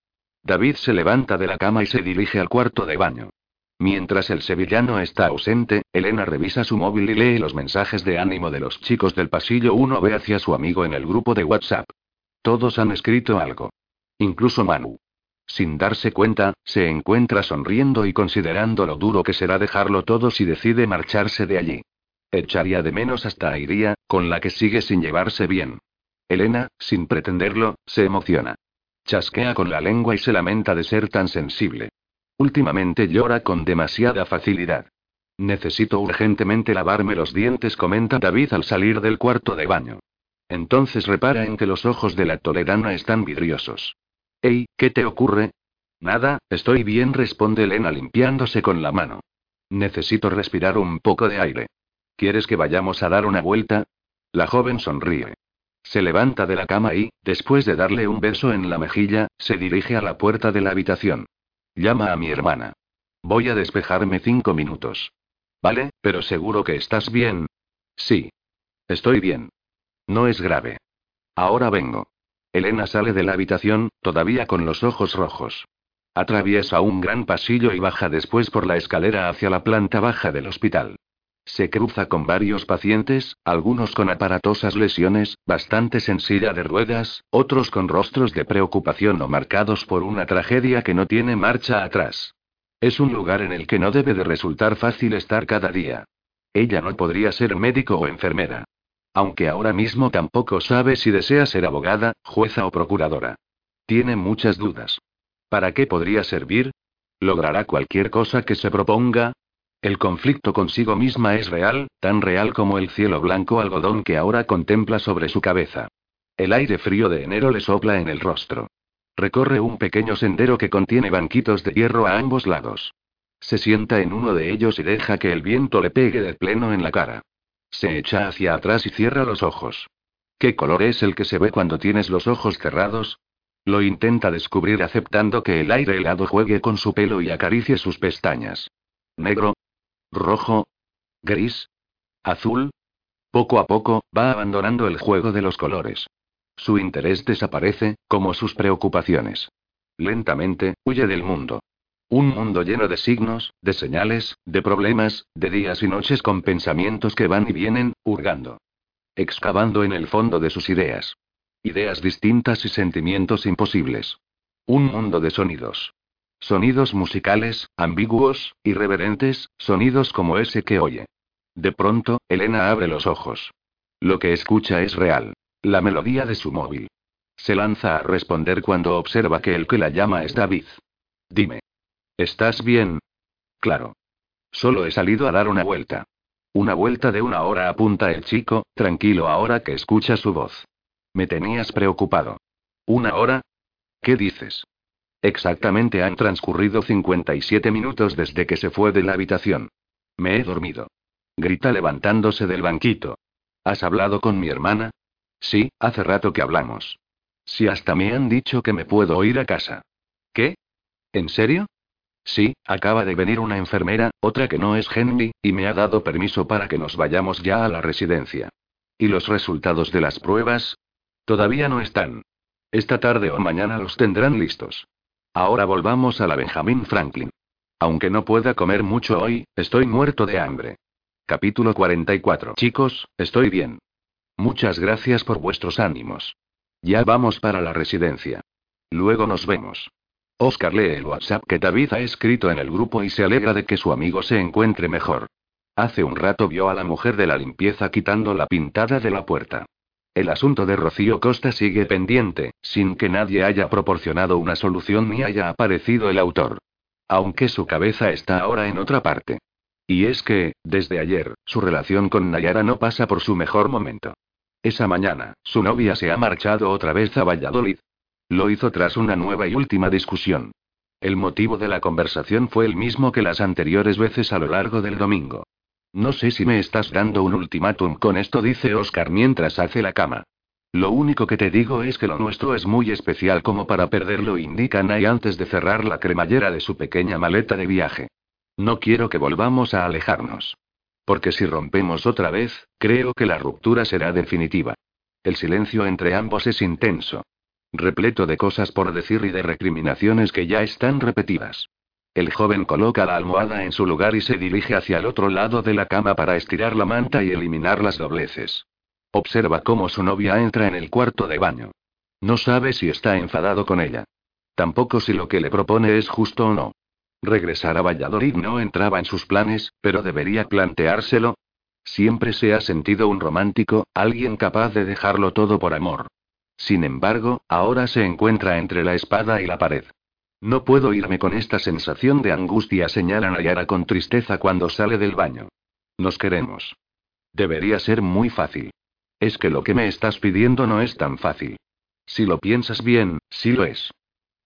David se levanta de la cama y se dirige al cuarto de baño. Mientras el sevillano está ausente, Elena revisa su móvil y lee los mensajes de ánimo de los chicos del pasillo. Uno ve hacia su amigo en el grupo de WhatsApp. Todos han escrito algo. Incluso Manu. Sin darse cuenta, se encuentra sonriendo y considerando lo duro que será dejarlo todo si decide marcharse de allí. Echaría de menos hasta Iría, con la que sigue sin llevarse bien. Elena, sin pretenderlo, se emociona. Chasquea con la lengua y se lamenta de ser tan sensible. Últimamente llora con demasiada facilidad. Necesito urgentemente lavarme los dientes, comenta David al salir del cuarto de baño. Entonces repara en que los ojos de la toledana están vidriosos. Ey, ¿qué te ocurre? Nada, estoy bien, responde Elena limpiándose con la mano. Necesito respirar un poco de aire. ¿Quieres que vayamos a dar una vuelta? La joven sonríe. Se levanta de la cama y, después de darle un beso en la mejilla, se dirige a la puerta de la habitación. Llama a mi hermana. Voy a despejarme cinco minutos. Vale, pero seguro que estás bien. Sí. Estoy bien. No es grave. Ahora vengo. Elena sale de la habitación, todavía con los ojos rojos. Atraviesa un gran pasillo y baja después por la escalera hacia la planta baja del hospital. Se cruza con varios pacientes, algunos con aparatosas lesiones, bastantes en silla de ruedas, otros con rostros de preocupación o marcados por una tragedia que no tiene marcha atrás. Es un lugar en el que no debe de resultar fácil estar cada día. Ella no podría ser médico o enfermera. Aunque ahora mismo tampoco sabe si desea ser abogada, jueza o procuradora. Tiene muchas dudas. ¿Para qué podría servir? ¿Logrará cualquier cosa que se proponga? El conflicto consigo misma es real, tan real como el cielo blanco algodón que ahora contempla sobre su cabeza. El aire frío de enero le sopla en el rostro. Recorre un pequeño sendero que contiene banquitos de hierro a ambos lados. Se sienta en uno de ellos y deja que el viento le pegue de pleno en la cara. Se echa hacia atrás y cierra los ojos. ¿Qué color es el que se ve cuando tienes los ojos cerrados? Lo intenta descubrir aceptando que el aire helado juegue con su pelo y acaricie sus pestañas. Negro, rojo, gris, azul. Poco a poco, va abandonando el juego de los colores. Su interés desaparece, como sus preocupaciones. Lentamente, huye del mundo. Un mundo lleno de signos, de señales, de problemas, de días y noches con pensamientos que van y vienen, hurgando. Excavando en el fondo de sus ideas. Ideas distintas y sentimientos imposibles. Un mundo de sonidos. Sonidos musicales, ambiguos, irreverentes, sonidos como ese que oye. De pronto, Elena abre los ojos. Lo que escucha es real. La melodía de su móvil. Se lanza a responder cuando observa que el que la llama es David. Dime. ¿Estás bien? Claro. Solo he salido a dar una vuelta. Una vuelta de una hora apunta el chico, tranquilo ahora que escucha su voz. Me tenías preocupado. ¿Una hora? ¿Qué dices? Exactamente han transcurrido 57 minutos desde que se fue de la habitación. Me he dormido. Grita levantándose del banquito. ¿Has hablado con mi hermana? Sí, hace rato que hablamos. Si hasta me han dicho que me puedo ir a casa. ¿Qué? ¿En serio? Sí, acaba de venir una enfermera, otra que no es Henry, y me ha dado permiso para que nos vayamos ya a la residencia. ¿Y los resultados de las pruebas? Todavía no están. Esta tarde o mañana los tendrán listos. Ahora volvamos a la Benjamin Franklin. Aunque no pueda comer mucho hoy, estoy muerto de hambre. Capítulo 44. Chicos, estoy bien. Muchas gracias por vuestros ánimos. Ya vamos para la residencia. Luego nos vemos. Oscar lee el WhatsApp que David ha escrito en el grupo y se alegra de que su amigo se encuentre mejor. Hace un rato vio a la mujer de la limpieza quitando la pintada de la puerta. El asunto de Rocío Costa sigue pendiente, sin que nadie haya proporcionado una solución ni haya aparecido el autor. Aunque su cabeza está ahora en otra parte. Y es que, desde ayer, su relación con Nayara no pasa por su mejor momento. Esa mañana, su novia se ha marchado otra vez a Valladolid. Lo hizo tras una nueva y última discusión. El motivo de la conversación fue el mismo que las anteriores veces a lo largo del domingo. No sé si me estás dando un ultimátum con esto, dice Oscar mientras hace la cama. Lo único que te digo es que lo nuestro es muy especial como para perderlo, indica Nay antes de cerrar la cremallera de su pequeña maleta de viaje. No quiero que volvamos a alejarnos. Porque si rompemos otra vez, creo que la ruptura será definitiva. El silencio entre ambos es intenso repleto de cosas por decir y de recriminaciones que ya están repetidas. El joven coloca la almohada en su lugar y se dirige hacia el otro lado de la cama para estirar la manta y eliminar las dobleces. Observa cómo su novia entra en el cuarto de baño. No sabe si está enfadado con ella. Tampoco si lo que le propone es justo o no. Regresar a Valladolid no entraba en sus planes, pero debería planteárselo. Siempre se ha sentido un romántico, alguien capaz de dejarlo todo por amor. Sin embargo, ahora se encuentra entre la espada y la pared. No puedo irme con esta sensación de angustia, señala Nayara con tristeza cuando sale del baño. Nos queremos. Debería ser muy fácil. Es que lo que me estás pidiendo no es tan fácil. Si lo piensas bien, sí lo es.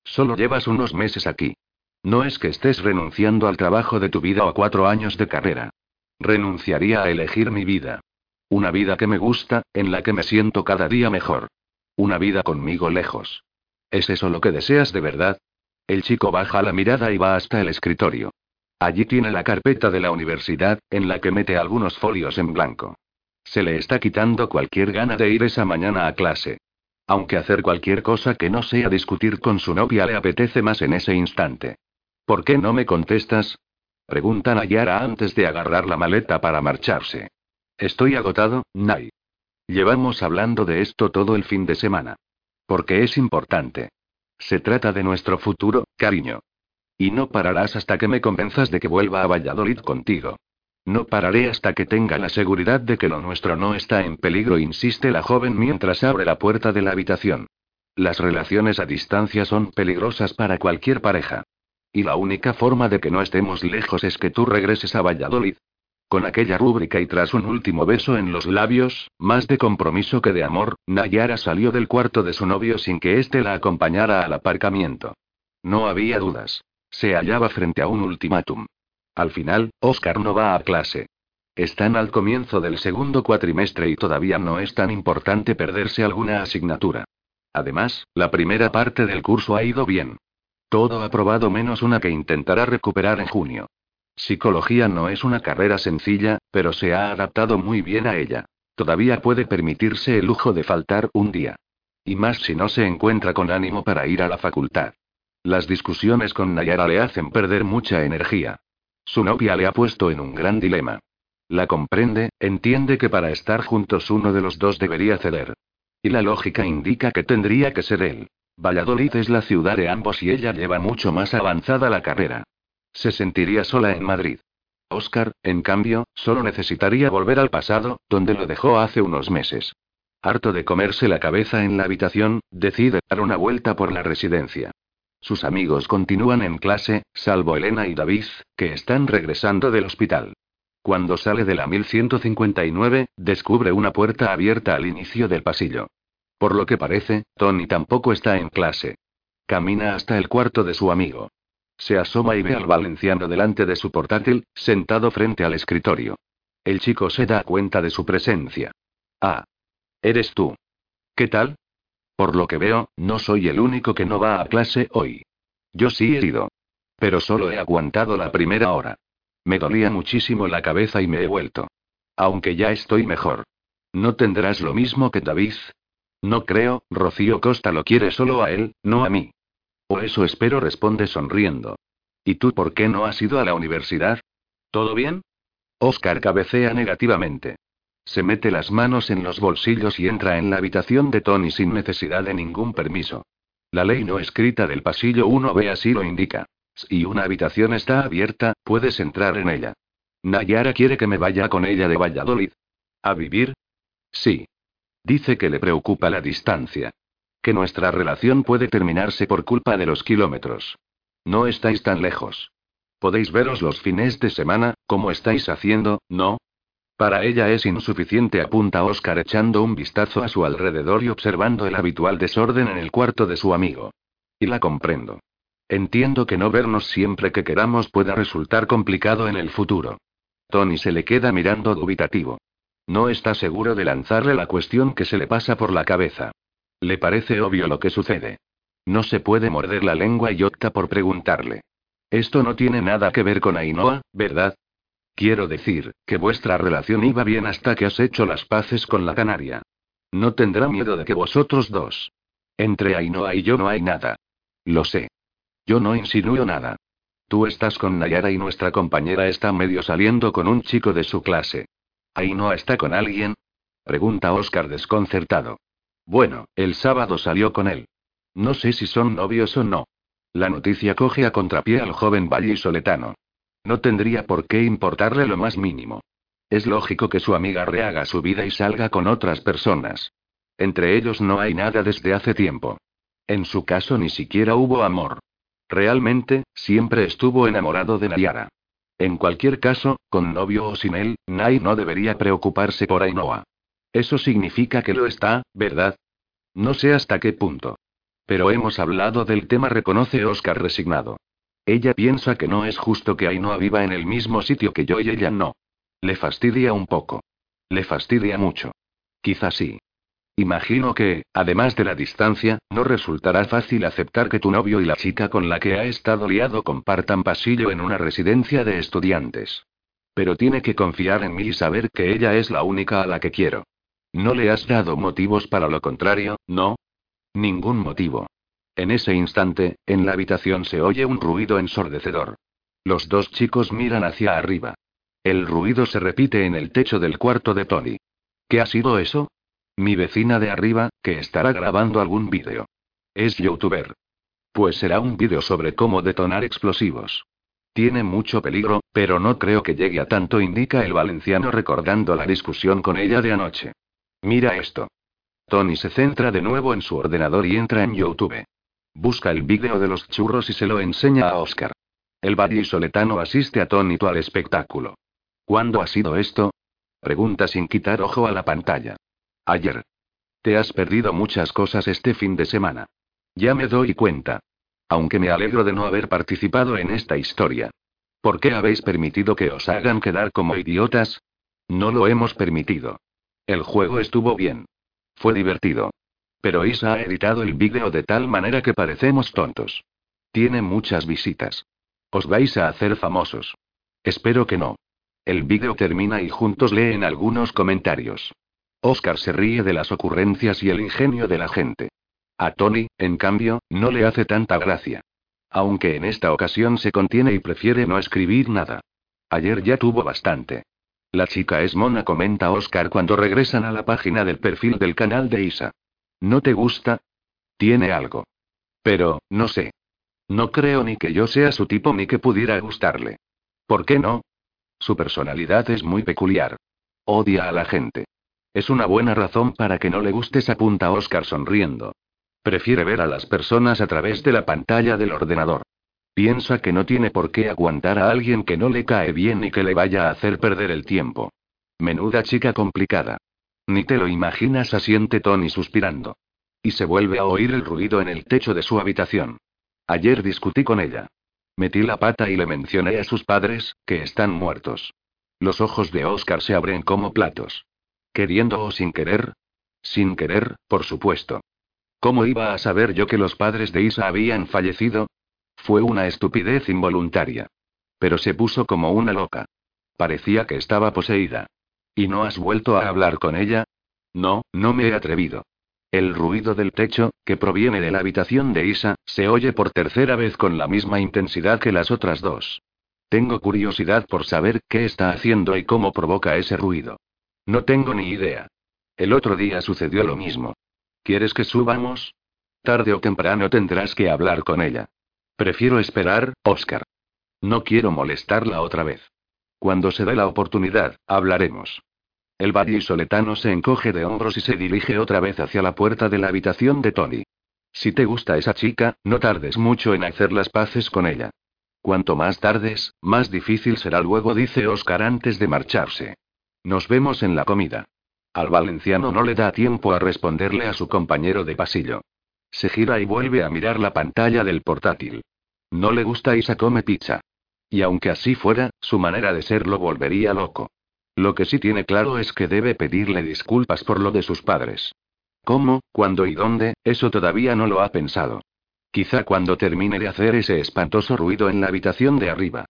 Solo llevas unos meses aquí. No es que estés renunciando al trabajo de tu vida o a cuatro años de carrera. Renunciaría a elegir mi vida. Una vida que me gusta, en la que me siento cada día mejor. Una vida conmigo lejos. ¿Es eso lo que deseas de verdad? El chico baja la mirada y va hasta el escritorio. Allí tiene la carpeta de la universidad, en la que mete algunos folios en blanco. Se le está quitando cualquier gana de ir esa mañana a clase. Aunque hacer cualquier cosa que no sea discutir con su novia le apetece más en ese instante. ¿Por qué no me contestas? Pregunta Nayara antes de agarrar la maleta para marcharse. Estoy agotado, Nay. Llevamos hablando de esto todo el fin de semana. Porque es importante. Se trata de nuestro futuro, cariño. Y no pararás hasta que me convenzas de que vuelva a Valladolid contigo. No pararé hasta que tenga la seguridad de que lo nuestro no está en peligro, insiste la joven mientras abre la puerta de la habitación. Las relaciones a distancia son peligrosas para cualquier pareja. Y la única forma de que no estemos lejos es que tú regreses a Valladolid. Con aquella rúbrica y tras un último beso en los labios, más de compromiso que de amor, Nayara salió del cuarto de su novio sin que éste la acompañara al aparcamiento. No había dudas. Se hallaba frente a un ultimátum. Al final, Oscar no va a clase. Están al comienzo del segundo cuatrimestre y todavía no es tan importante perderse alguna asignatura. Además, la primera parte del curso ha ido bien. Todo aprobado menos una que intentará recuperar en junio. Psicología no es una carrera sencilla, pero se ha adaptado muy bien a ella. Todavía puede permitirse el lujo de faltar un día. Y más si no se encuentra con ánimo para ir a la facultad. Las discusiones con Nayara le hacen perder mucha energía. Su novia le ha puesto en un gran dilema. La comprende, entiende que para estar juntos uno de los dos debería ceder. Y la lógica indica que tendría que ser él. Valladolid es la ciudad de ambos y ella lleva mucho más avanzada la carrera. Se sentiría sola en Madrid. Oscar, en cambio, solo necesitaría volver al pasado, donde lo dejó hace unos meses. Harto de comerse la cabeza en la habitación, decide dar una vuelta por la residencia. Sus amigos continúan en clase, salvo Elena y David, que están regresando del hospital. Cuando sale de la 1159, descubre una puerta abierta al inicio del pasillo. Por lo que parece, Tony tampoco está en clase. Camina hasta el cuarto de su amigo. Se asoma y ve al valenciano delante de su portátil, sentado frente al escritorio. El chico se da cuenta de su presencia. Ah. Eres tú. ¿Qué tal? Por lo que veo, no soy el único que no va a clase hoy. Yo sí he ido. Pero solo he aguantado la primera hora. Me dolía muchísimo la cabeza y me he vuelto. Aunque ya estoy mejor. ¿No tendrás lo mismo que David? No creo, Rocío Costa lo quiere solo a él, no a mí. Eso espero, responde sonriendo. ¿Y tú por qué no has ido a la universidad? ¿Todo bien? Oscar cabecea negativamente. Se mete las manos en los bolsillos y entra en la habitación de Tony sin necesidad de ningún permiso. La ley no escrita del pasillo 1B así lo indica. Si una habitación está abierta, puedes entrar en ella. Nayara quiere que me vaya con ella de Valladolid. ¿A vivir? Sí. Dice que le preocupa la distancia. Que nuestra relación puede terminarse por culpa de los kilómetros. No estáis tan lejos. Podéis veros los fines de semana, como estáis haciendo, ¿no? Para ella es insuficiente, apunta Oscar echando un vistazo a su alrededor y observando el habitual desorden en el cuarto de su amigo. Y la comprendo. Entiendo que no vernos siempre que queramos pueda resultar complicado en el futuro. Tony se le queda mirando dubitativo. No está seguro de lanzarle la cuestión que se le pasa por la cabeza. Le parece obvio lo que sucede. No se puede morder la lengua y opta por preguntarle. Esto no tiene nada que ver con Ainhoa, ¿verdad? Quiero decir, que vuestra relación iba bien hasta que has hecho las paces con la canaria. No tendrá miedo de que vosotros dos. Entre Ainhoa y yo no hay nada. Lo sé. Yo no insinúo nada. Tú estás con Nayara y nuestra compañera está medio saliendo con un chico de su clase. ¿Ainhoa está con alguien? Pregunta Oscar desconcertado. Bueno, el sábado salió con él. No sé si son novios o no. La noticia coge a contrapié al joven vallisoletano. No tendría por qué importarle lo más mínimo. Es lógico que su amiga rehaga su vida y salga con otras personas. Entre ellos no hay nada desde hace tiempo. En su caso ni siquiera hubo amor. Realmente, siempre estuvo enamorado de Nayara. En cualquier caso, con novio o sin él, Nay no debería preocuparse por Ainhoa. Eso significa que lo está, ¿verdad? No sé hasta qué punto. Pero hemos hablado del tema, reconoce Oscar resignado. Ella piensa que no es justo que Ainhoa viva en el mismo sitio que yo y ella no. Le fastidia un poco. Le fastidia mucho. Quizás sí. Imagino que, además de la distancia, no resultará fácil aceptar que tu novio y la chica con la que ha estado liado compartan pasillo en una residencia de estudiantes. Pero tiene que confiar en mí y saber que ella es la única a la que quiero. ¿No le has dado motivos para lo contrario, no? Ningún motivo. En ese instante, en la habitación se oye un ruido ensordecedor. Los dos chicos miran hacia arriba. El ruido se repite en el techo del cuarto de Tony. ¿Qué ha sido eso? Mi vecina de arriba, que estará grabando algún vídeo. Es youtuber. Pues será un vídeo sobre cómo detonar explosivos. Tiene mucho peligro, pero no creo que llegue a tanto, indica el valenciano recordando la discusión con ella de anoche. Mira esto. Tony se centra de nuevo en su ordenador y entra en YouTube. Busca el vídeo de los churros y se lo enseña a Oscar. El vallisoletano asiste atónito al espectáculo. ¿Cuándo ha sido esto? Pregunta sin quitar ojo a la pantalla. Ayer. Te has perdido muchas cosas este fin de semana. Ya me doy cuenta. Aunque me alegro de no haber participado en esta historia. ¿Por qué habéis permitido que os hagan quedar como idiotas? No lo hemos permitido. El juego estuvo bien. Fue divertido. Pero Isa ha editado el vídeo de tal manera que parecemos tontos. Tiene muchas visitas. Os vais a hacer famosos. Espero que no. El vídeo termina y juntos leen algunos comentarios. Oscar se ríe de las ocurrencias y el ingenio de la gente. A Tony, en cambio, no le hace tanta gracia. Aunque en esta ocasión se contiene y prefiere no escribir nada. Ayer ya tuvo bastante. La chica es mona, comenta Oscar cuando regresan a la página del perfil del canal de Isa. ¿No te gusta? Tiene algo. Pero, no sé. No creo ni que yo sea su tipo ni que pudiera gustarle. ¿Por qué no? Su personalidad es muy peculiar. Odia a la gente. Es una buena razón para que no le gustes, apunta Oscar sonriendo. Prefiere ver a las personas a través de la pantalla del ordenador. Piensa que no tiene por qué aguantar a alguien que no le cae bien y que le vaya a hacer perder el tiempo. Menuda chica complicada. Ni te lo imaginas, asiente Tony suspirando. Y se vuelve a oír el ruido en el techo de su habitación. Ayer discutí con ella. Metí la pata y le mencioné a sus padres, que están muertos. Los ojos de Oscar se abren como platos. ¿Queriendo o sin querer? Sin querer, por supuesto. ¿Cómo iba a saber yo que los padres de Isa habían fallecido? Fue una estupidez involuntaria. Pero se puso como una loca. Parecía que estaba poseída. ¿Y no has vuelto a hablar con ella? No, no me he atrevido. El ruido del techo, que proviene de la habitación de Isa, se oye por tercera vez con la misma intensidad que las otras dos. Tengo curiosidad por saber qué está haciendo y cómo provoca ese ruido. No tengo ni idea. El otro día sucedió lo mismo. ¿Quieres que subamos? Tarde o temprano tendrás que hablar con ella. Prefiero esperar, Oscar. No quiero molestarla otra vez. Cuando se dé la oportunidad, hablaremos. El vallisoletano se encoge de hombros y se dirige otra vez hacia la puerta de la habitación de Tony. Si te gusta esa chica, no tardes mucho en hacer las paces con ella. Cuanto más tardes, más difícil será luego, dice Oscar antes de marcharse. Nos vemos en la comida. Al valenciano no le da tiempo a responderle a su compañero de pasillo. Se gira y vuelve a mirar la pantalla del portátil. No le gusta Isa come pizza. Y aunque así fuera, su manera de ser lo volvería loco. Lo que sí tiene claro es que debe pedirle disculpas por lo de sus padres. ¿Cómo, cuándo y dónde? Eso todavía no lo ha pensado. Quizá cuando termine de hacer ese espantoso ruido en la habitación de arriba.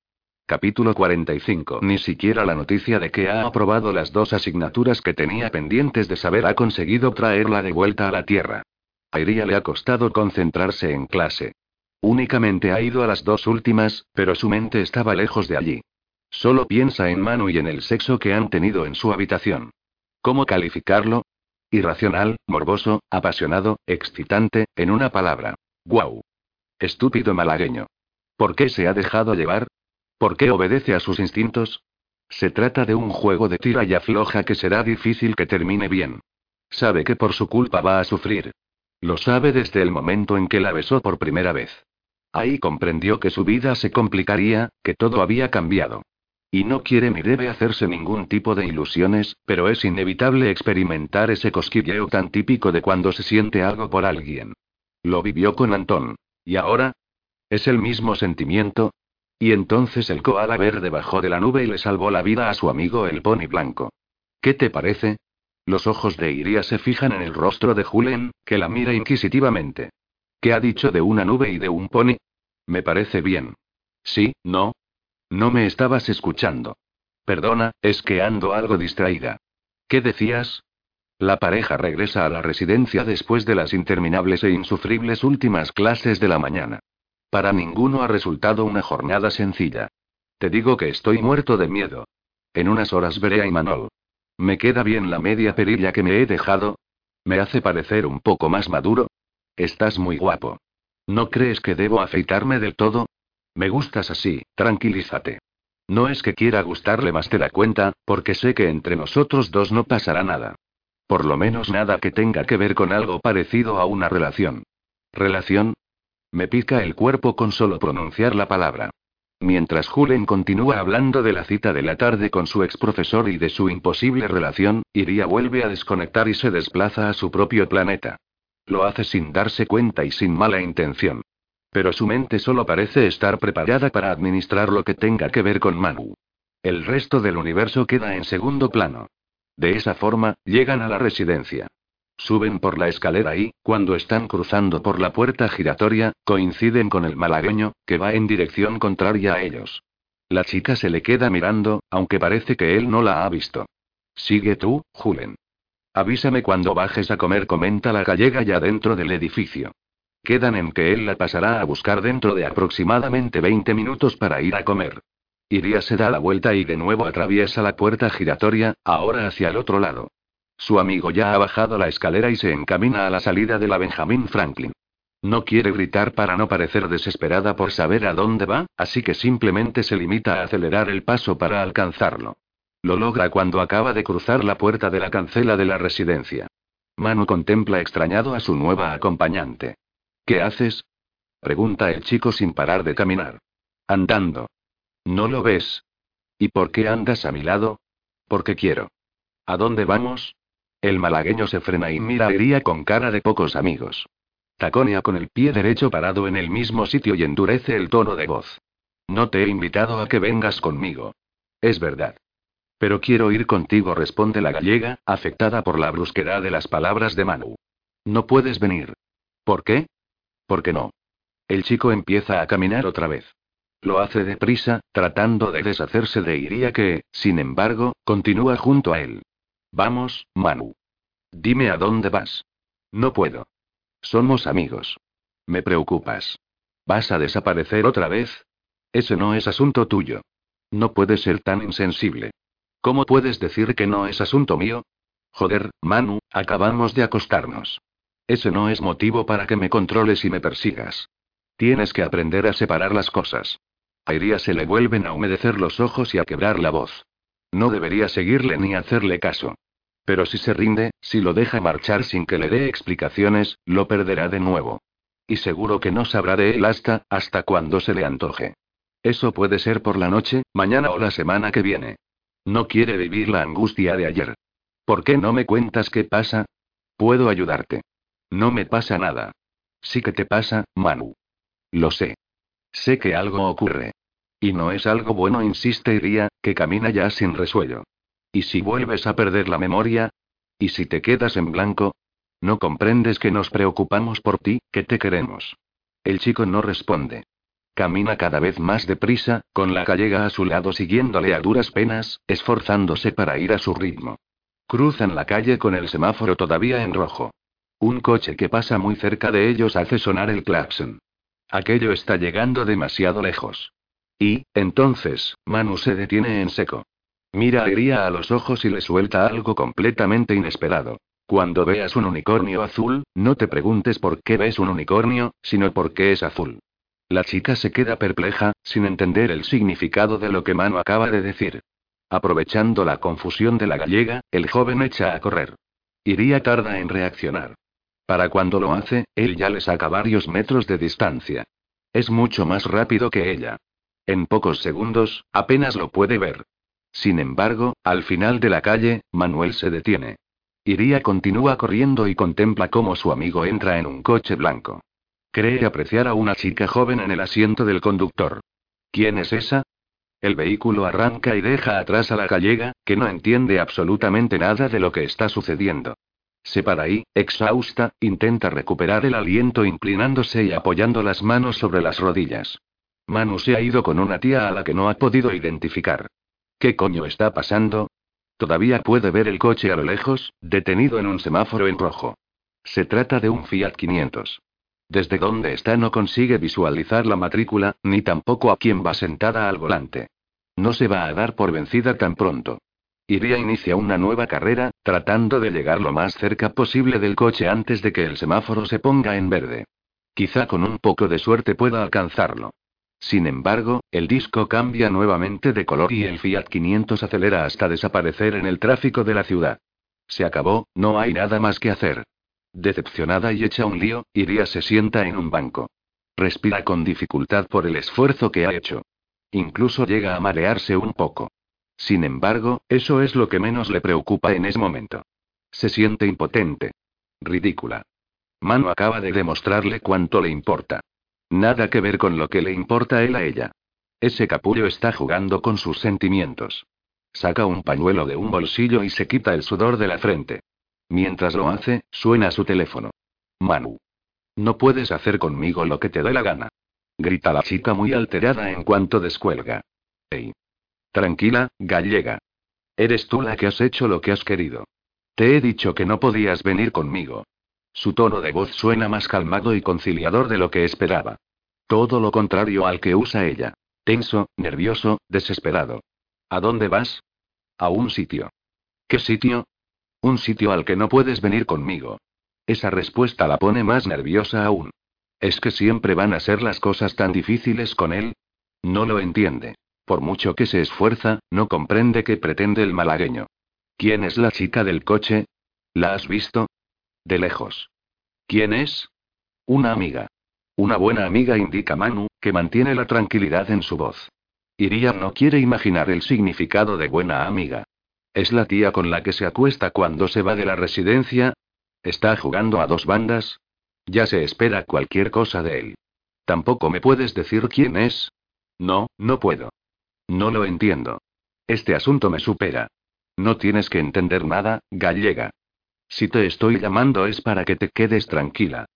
Capítulo 45. Ni siquiera la noticia de que ha aprobado las dos asignaturas que tenía pendientes de saber ha conseguido traerla de vuelta a la Tierra. A le ha costado concentrarse en clase. Únicamente ha ido a las dos últimas, pero su mente estaba lejos de allí. Solo piensa en Manu y en el sexo que han tenido en su habitación. ¿Cómo calificarlo? Irracional, morboso, apasionado, excitante, en una palabra. ¡Guau! Estúpido malagueño. ¿Por qué se ha dejado llevar? ¿Por qué obedece a sus instintos? Se trata de un juego de tira y afloja que será difícil que termine bien. Sabe que por su culpa va a sufrir. Lo sabe desde el momento en que la besó por primera vez. Ahí comprendió que su vida se complicaría, que todo había cambiado. Y no quiere ni debe hacerse ningún tipo de ilusiones, pero es inevitable experimentar ese cosquilleo tan típico de cuando se siente algo por alguien. Lo vivió con Antón. ¿Y ahora? ¿Es el mismo sentimiento? Y entonces el koala verde bajó de la nube y le salvó la vida a su amigo el pony blanco. ¿Qué te parece? Los ojos de Iria se fijan en el rostro de Julen, que la mira inquisitivamente. ¿Qué ha dicho de una nube y de un pony? Me parece bien. Sí, no. No me estabas escuchando. Perdona, es que ando algo distraída. ¿Qué decías? La pareja regresa a la residencia después de las interminables e insufribles últimas clases de la mañana. Para ninguno ha resultado una jornada sencilla. Te digo que estoy muerto de miedo. En unas horas veré a Imanol. ¿Me queda bien la media perilla que me he dejado? ¿Me hace parecer un poco más maduro? Estás muy guapo. ¿No crees que debo afeitarme del todo? Me gustas así, tranquilízate. No es que quiera gustarle más de la cuenta, porque sé que entre nosotros dos no pasará nada. Por lo menos nada que tenga que ver con algo parecido a una relación. ¿Relación? Me pica el cuerpo con solo pronunciar la palabra. Mientras Julen continúa hablando de la cita de la tarde con su ex profesor y de su imposible relación, Iria vuelve a desconectar y se desplaza a su propio planeta. Lo hace sin darse cuenta y sin mala intención. Pero su mente solo parece estar preparada para administrar lo que tenga que ver con Manu. El resto del universo queda en segundo plano. De esa forma, llegan a la residencia. Suben por la escalera y, cuando están cruzando por la puerta giratoria, coinciden con el malagueño, que va en dirección contraria a ellos. La chica se le queda mirando, aunque parece que él no la ha visto. Sigue tú, Julen. Avísame cuando bajes a comer, comenta la gallega ya dentro del edificio. Quedan en que él la pasará a buscar dentro de aproximadamente 20 minutos para ir a comer. Iría se da la vuelta y de nuevo atraviesa la puerta giratoria, ahora hacia el otro lado. Su amigo ya ha bajado la escalera y se encamina a la salida de la Benjamin Franklin. No quiere gritar para no parecer desesperada por saber a dónde va, así que simplemente se limita a acelerar el paso para alcanzarlo. Lo logra cuando acaba de cruzar la puerta de la cancela de la residencia. Manu contempla extrañado a su nueva acompañante. ¿Qué haces? pregunta el chico sin parar de caminar. Andando. ¿No lo ves? ¿Y por qué andas a mi lado? Porque quiero. ¿A dónde vamos? El malagueño se frena y mira a con cara de pocos amigos. Taconea con el pie derecho parado en el mismo sitio y endurece el tono de voz. No te he invitado a que vengas conmigo. Es verdad. Pero quiero ir contigo, responde la gallega, afectada por la brusquedad de las palabras de Manu. No puedes venir. ¿Por qué? Porque no. El chico empieza a caminar otra vez. Lo hace deprisa, tratando de deshacerse de Iría que, sin embargo, continúa junto a él. Vamos, Manu. Dime a dónde vas. No puedo. Somos amigos. Me preocupas. ¿Vas a desaparecer otra vez? Ese no es asunto tuyo. No puedes ser tan insensible. ¿Cómo puedes decir que no es asunto mío? Joder, Manu, acabamos de acostarnos. Ese no es motivo para que me controles y me persigas. Tienes que aprender a separar las cosas. A Iria se le vuelven a humedecer los ojos y a quebrar la voz. No debería seguirle ni hacerle caso. Pero si se rinde, si lo deja marchar sin que le dé explicaciones, lo perderá de nuevo. Y seguro que no sabrá de él hasta, hasta cuando se le antoje. Eso puede ser por la noche, mañana o la semana que viene. No quiere vivir la angustia de ayer. ¿Por qué no me cuentas qué pasa? Puedo ayudarte. No me pasa nada. Sí que te pasa, Manu. Lo sé. Sé que algo ocurre. Y no es algo bueno, insiste Iría, que camina ya sin resuello. ¿Y si vuelves a perder la memoria? ¿Y si te quedas en blanco? No comprendes que nos preocupamos por ti, que te queremos. El chico no responde. Camina cada vez más deprisa, con la gallega a su lado siguiéndole a duras penas, esforzándose para ir a su ritmo. Cruzan la calle con el semáforo todavía en rojo. Un coche que pasa muy cerca de ellos hace sonar el claxon. Aquello está llegando demasiado lejos. Y, entonces, Manu se detiene en seco. Mira a Iria a los ojos y le suelta algo completamente inesperado. Cuando veas un unicornio azul, no te preguntes por qué ves un unicornio, sino por qué es azul. La chica se queda perpleja, sin entender el significado de lo que Manu acaba de decir. Aprovechando la confusión de la gallega, el joven echa a correr. Iría tarda en reaccionar. Para cuando lo hace, él ya le saca varios metros de distancia. Es mucho más rápido que ella. En pocos segundos, apenas lo puede ver. Sin embargo, al final de la calle, Manuel se detiene. Iría continúa corriendo y contempla cómo su amigo entra en un coche blanco. Cree apreciar a una chica joven en el asiento del conductor. ¿Quién es esa? El vehículo arranca y deja atrás a la gallega, que no entiende absolutamente nada de lo que está sucediendo. Se para ahí, exhausta, intenta recuperar el aliento inclinándose y apoyando las manos sobre las rodillas. Manu se ha ido con una tía a la que no ha podido identificar. ¿Qué coño está pasando? Todavía puede ver el coche a lo lejos, detenido en un semáforo en rojo. Se trata de un Fiat 500. Desde donde está no consigue visualizar la matrícula, ni tampoco a quién va sentada al volante. No se va a dar por vencida tan pronto. Iria inicia una nueva carrera, tratando de llegar lo más cerca posible del coche antes de que el semáforo se ponga en verde. Quizá con un poco de suerte pueda alcanzarlo. Sin embargo, el disco cambia nuevamente de color y el Fiat 500 acelera hasta desaparecer en el tráfico de la ciudad. Se acabó, no hay nada más que hacer. Decepcionada y hecha un lío, Iria se sienta en un banco. Respira con dificultad por el esfuerzo que ha hecho. Incluso llega a marearse un poco. Sin embargo, eso es lo que menos le preocupa en ese momento. Se siente impotente. Ridícula. Manu acaba de demostrarle cuánto le importa. Nada que ver con lo que le importa él a ella. Ese capullo está jugando con sus sentimientos. Saca un pañuelo de un bolsillo y se quita el sudor de la frente. Mientras lo hace, suena su teléfono. Manu. No puedes hacer conmigo lo que te dé la gana. Grita la chica muy alterada en cuanto descuelga. Ey. Tranquila, gallega. Eres tú la que has hecho lo que has querido. Te he dicho que no podías venir conmigo. Su tono de voz suena más calmado y conciliador de lo que esperaba. Todo lo contrario al que usa ella. Tenso, nervioso, desesperado. ¿A dónde vas? A un sitio. ¿Qué sitio? Un sitio al que no puedes venir conmigo. Esa respuesta la pone más nerviosa aún. ¿Es que siempre van a ser las cosas tan difíciles con él? No lo entiende. Por mucho que se esfuerza, no comprende qué pretende el malagueño. ¿Quién es la chica del coche? ¿La has visto? De lejos. ¿Quién es? Una amiga. Una buena amiga indica Manu, que mantiene la tranquilidad en su voz. Iría no quiere imaginar el significado de buena amiga. ¿Es la tía con la que se acuesta cuando se va de la residencia? ¿Está jugando a dos bandas? Ya se espera cualquier cosa de él. ¿Tampoco me puedes decir quién es? No, no puedo. No lo entiendo. Este asunto me supera. No tienes que entender nada, gallega. Si te estoy llamando es para que te quedes tranquila.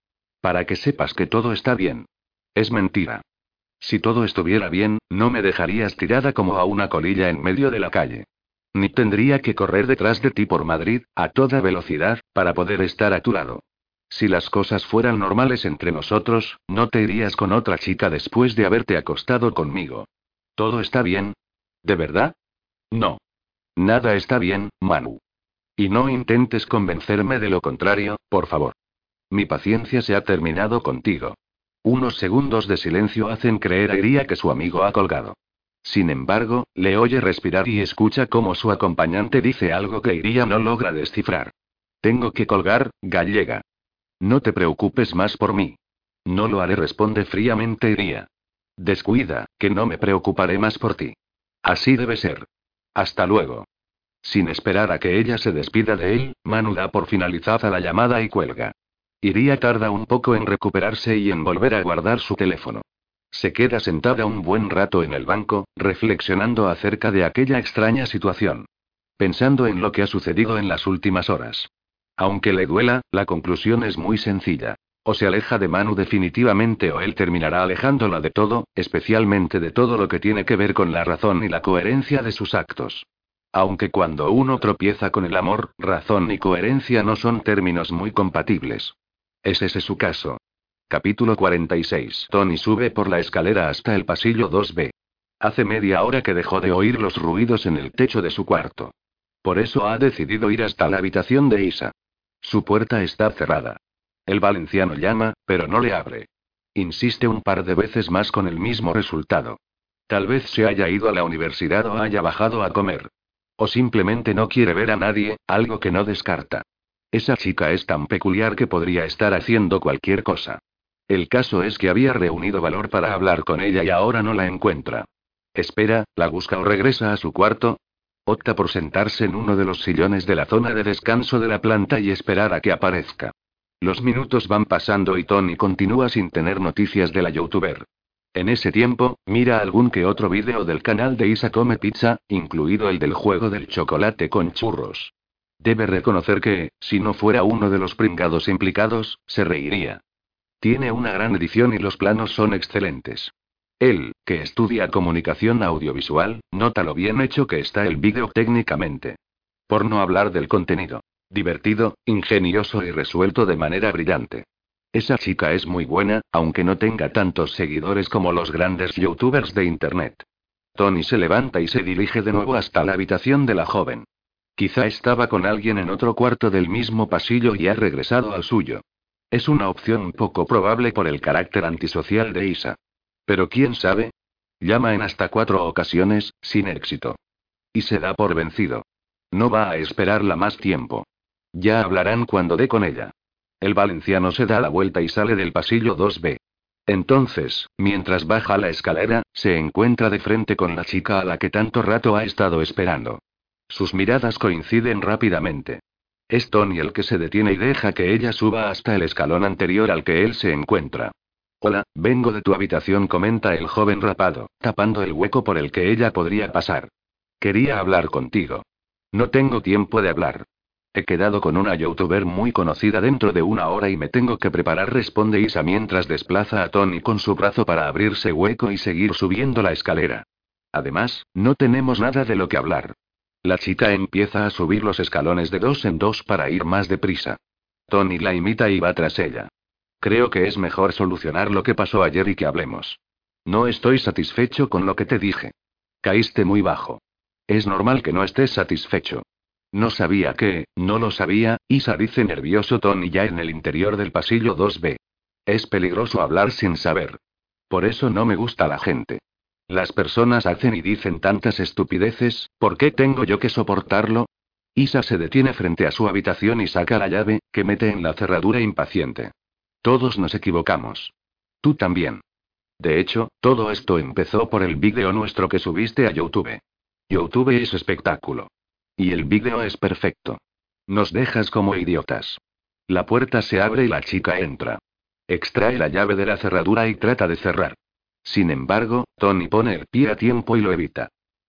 Para que sepas que todo está bien. Es mentira. Si todo estuviera bien, no me dejarías tirada como a una colilla en medio de la calle. Ni tendría que correr detrás de ti por Madrid, a toda velocidad, para poder estar a tu lado. Si las cosas fueran normales entre nosotros, no te irías con otra chica después de haberte acostado conmigo. ¿Todo está bien? ¿De verdad? No. Nada está bien, Manu. Y no intentes convencerme de lo contrario, por favor. Mi paciencia se ha terminado contigo. Unos segundos de silencio hacen creer a Iria que su amigo ha colgado. Sin embargo, le oye respirar y escucha cómo su acompañante dice algo que Iria no logra descifrar. Tengo que colgar, gallega. No te preocupes más por mí. No lo haré, responde fríamente Iria. Descuida, que no me preocuparé más por ti. Así debe ser. Hasta luego. Sin esperar a que ella se despida de él, Manu da por finalizada la llamada y cuelga. Iría tarda un poco en recuperarse y en volver a guardar su teléfono. Se queda sentada un buen rato en el banco, reflexionando acerca de aquella extraña situación. Pensando en lo que ha sucedido en las últimas horas. Aunque le duela, la conclusión es muy sencilla. O se aleja de Manu definitivamente o él terminará alejándola de todo, especialmente de todo lo que tiene que ver con la razón y la coherencia de sus actos. Aunque cuando uno tropieza con el amor, razón y coherencia no son términos muy compatibles. ¿Es ese su caso? Capítulo 46. Tony sube por la escalera hasta el pasillo 2B. Hace media hora que dejó de oír los ruidos en el techo de su cuarto. Por eso ha decidido ir hasta la habitación de Isa. Su puerta está cerrada. El valenciano llama, pero no le abre. Insiste un par de veces más con el mismo resultado. Tal vez se haya ido a la universidad o haya bajado a comer. O simplemente no quiere ver a nadie, algo que no descarta. Esa chica es tan peculiar que podría estar haciendo cualquier cosa. El caso es que había reunido valor para hablar con ella y ahora no la encuentra. Espera, la busca o regresa a su cuarto. Opta por sentarse en uno de los sillones de la zona de descanso de la planta y esperar a que aparezca. Los minutos van pasando y Tony continúa sin tener noticias de la youtuber. En ese tiempo, mira algún que otro vídeo del canal de Isa Come Pizza, incluido el del juego del chocolate con churros. Debe reconocer que, si no fuera uno de los pringados implicados, se reiría. Tiene una gran edición y los planos son excelentes. Él, que estudia comunicación audiovisual, nota lo bien hecho que está el vídeo técnicamente. Por no hablar del contenido. Divertido, ingenioso y resuelto de manera brillante. Esa chica es muy buena, aunque no tenga tantos seguidores como los grandes youtubers de Internet. Tony se levanta y se dirige de nuevo hasta la habitación de la joven. Quizá estaba con alguien en otro cuarto del mismo pasillo y ha regresado al suyo. Es una opción poco probable por el carácter antisocial de Isa. Pero quién sabe. Llama en hasta cuatro ocasiones, sin éxito. Y se da por vencido. No va a esperarla más tiempo. Ya hablarán cuando dé con ella. El valenciano se da la vuelta y sale del pasillo 2B. Entonces, mientras baja la escalera, se encuentra de frente con la chica a la que tanto rato ha estado esperando. Sus miradas coinciden rápidamente. Es Tony el que se detiene y deja que ella suba hasta el escalón anterior al que él se encuentra. Hola, vengo de tu habitación, comenta el joven rapado, tapando el hueco por el que ella podría pasar. Quería hablar contigo. No tengo tiempo de hablar. He quedado con una youtuber muy conocida dentro de una hora y me tengo que preparar, responde Isa mientras desplaza a Tony con su brazo para abrirse hueco y seguir subiendo la escalera. Además, no tenemos nada de lo que hablar. La chica empieza a subir los escalones de dos en dos para ir más deprisa. Tony la imita y va tras ella. Creo que es mejor solucionar lo que pasó ayer y que hablemos. No estoy satisfecho con lo que te dije. Caíste muy bajo. Es normal que no estés satisfecho. No sabía que, no lo sabía, Isa dice nervioso Tony ya en el interior del pasillo 2B. Es peligroso hablar sin saber. Por eso no me gusta la gente. Las personas hacen y dicen tantas estupideces, ¿por qué tengo yo que soportarlo? Isa se detiene frente a su habitación y saca la llave, que mete en la cerradura impaciente. Todos nos equivocamos. Tú también. De hecho, todo esto empezó por el vídeo nuestro que subiste a YouTube. YouTube es espectáculo. Y el vídeo es perfecto. Nos dejas como idiotas. La puerta se abre y la chica entra. Extrae la llave de la cerradura y trata de cerrar. Sin embargo, Tony pone el pie a tiempo y lo evita.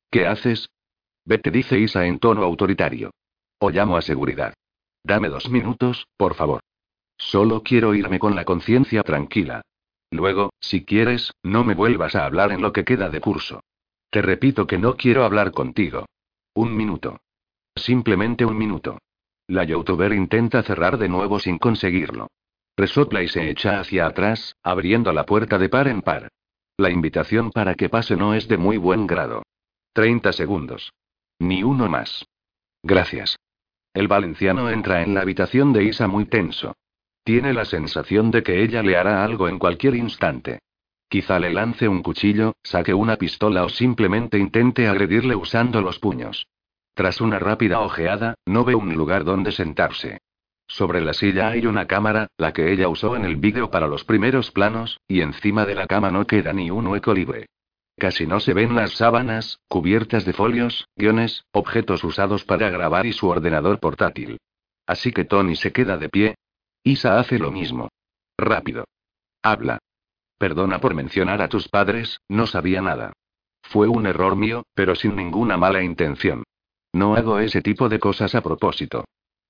¿Qué haces? Vete, dice Isa en tono autoritario. O llamo a seguridad. Dame dos minutos, por favor. Solo quiero irme con la conciencia tranquila. Luego, si quieres, no me vuelvas a hablar en lo que queda de curso. Te repito que no quiero hablar contigo. Un minuto. Simplemente un minuto. La youtuber intenta cerrar de nuevo sin conseguirlo. Resopla y se echa hacia atrás, abriendo la puerta de par en par. La invitación para que pase no es de muy buen grado. 30 segundos. Ni uno más. Gracias. El valenciano entra en la habitación de Isa muy tenso. Tiene la sensación de que ella le hará algo en cualquier instante. Quizá le lance un cuchillo, saque una pistola o simplemente intente agredirle usando los puños. Tras una rápida ojeada, no ve un lugar donde sentarse. Sobre la silla hay una cámara, la que ella usó en el vídeo para los primeros planos, y encima de la cama no queda ni un hueco libre. Casi no se ven las sábanas, cubiertas de folios, guiones, objetos usados para grabar y su ordenador portátil. Así que Tony se queda de pie. Isa hace lo mismo. Rápido. Habla. Perdona por mencionar a tus padres, no sabía nada. Fue un error mío, pero sin ninguna mala intención. No hago ese tipo de cosas a propósito.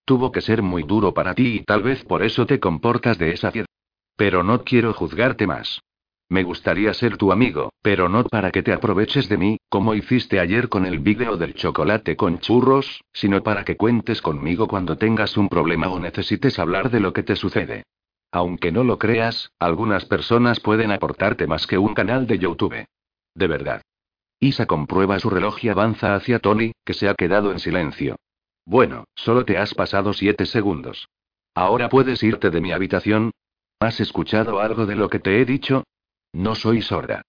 Tuvo que ser muy duro para ti y tal vez por eso te comportas de esa piedra. Pero no quiero juzgarte más. Me gustaría ser tu amigo, pero no para que te aproveches de mí, como hiciste ayer con el vídeo del chocolate con churros, sino para que cuentes conmigo cuando tengas un problema o necesites hablar de lo que te sucede. Aunque no lo creas, algunas personas pueden aportarte más que un canal de YouTube. De verdad. Isa comprueba su reloj y avanza hacia Tony, que se ha quedado en silencio. Bueno, solo te has pasado siete segundos. Ahora puedes irte de mi habitación. ¿Has escuchado algo de lo que te he dicho? No soy sorda.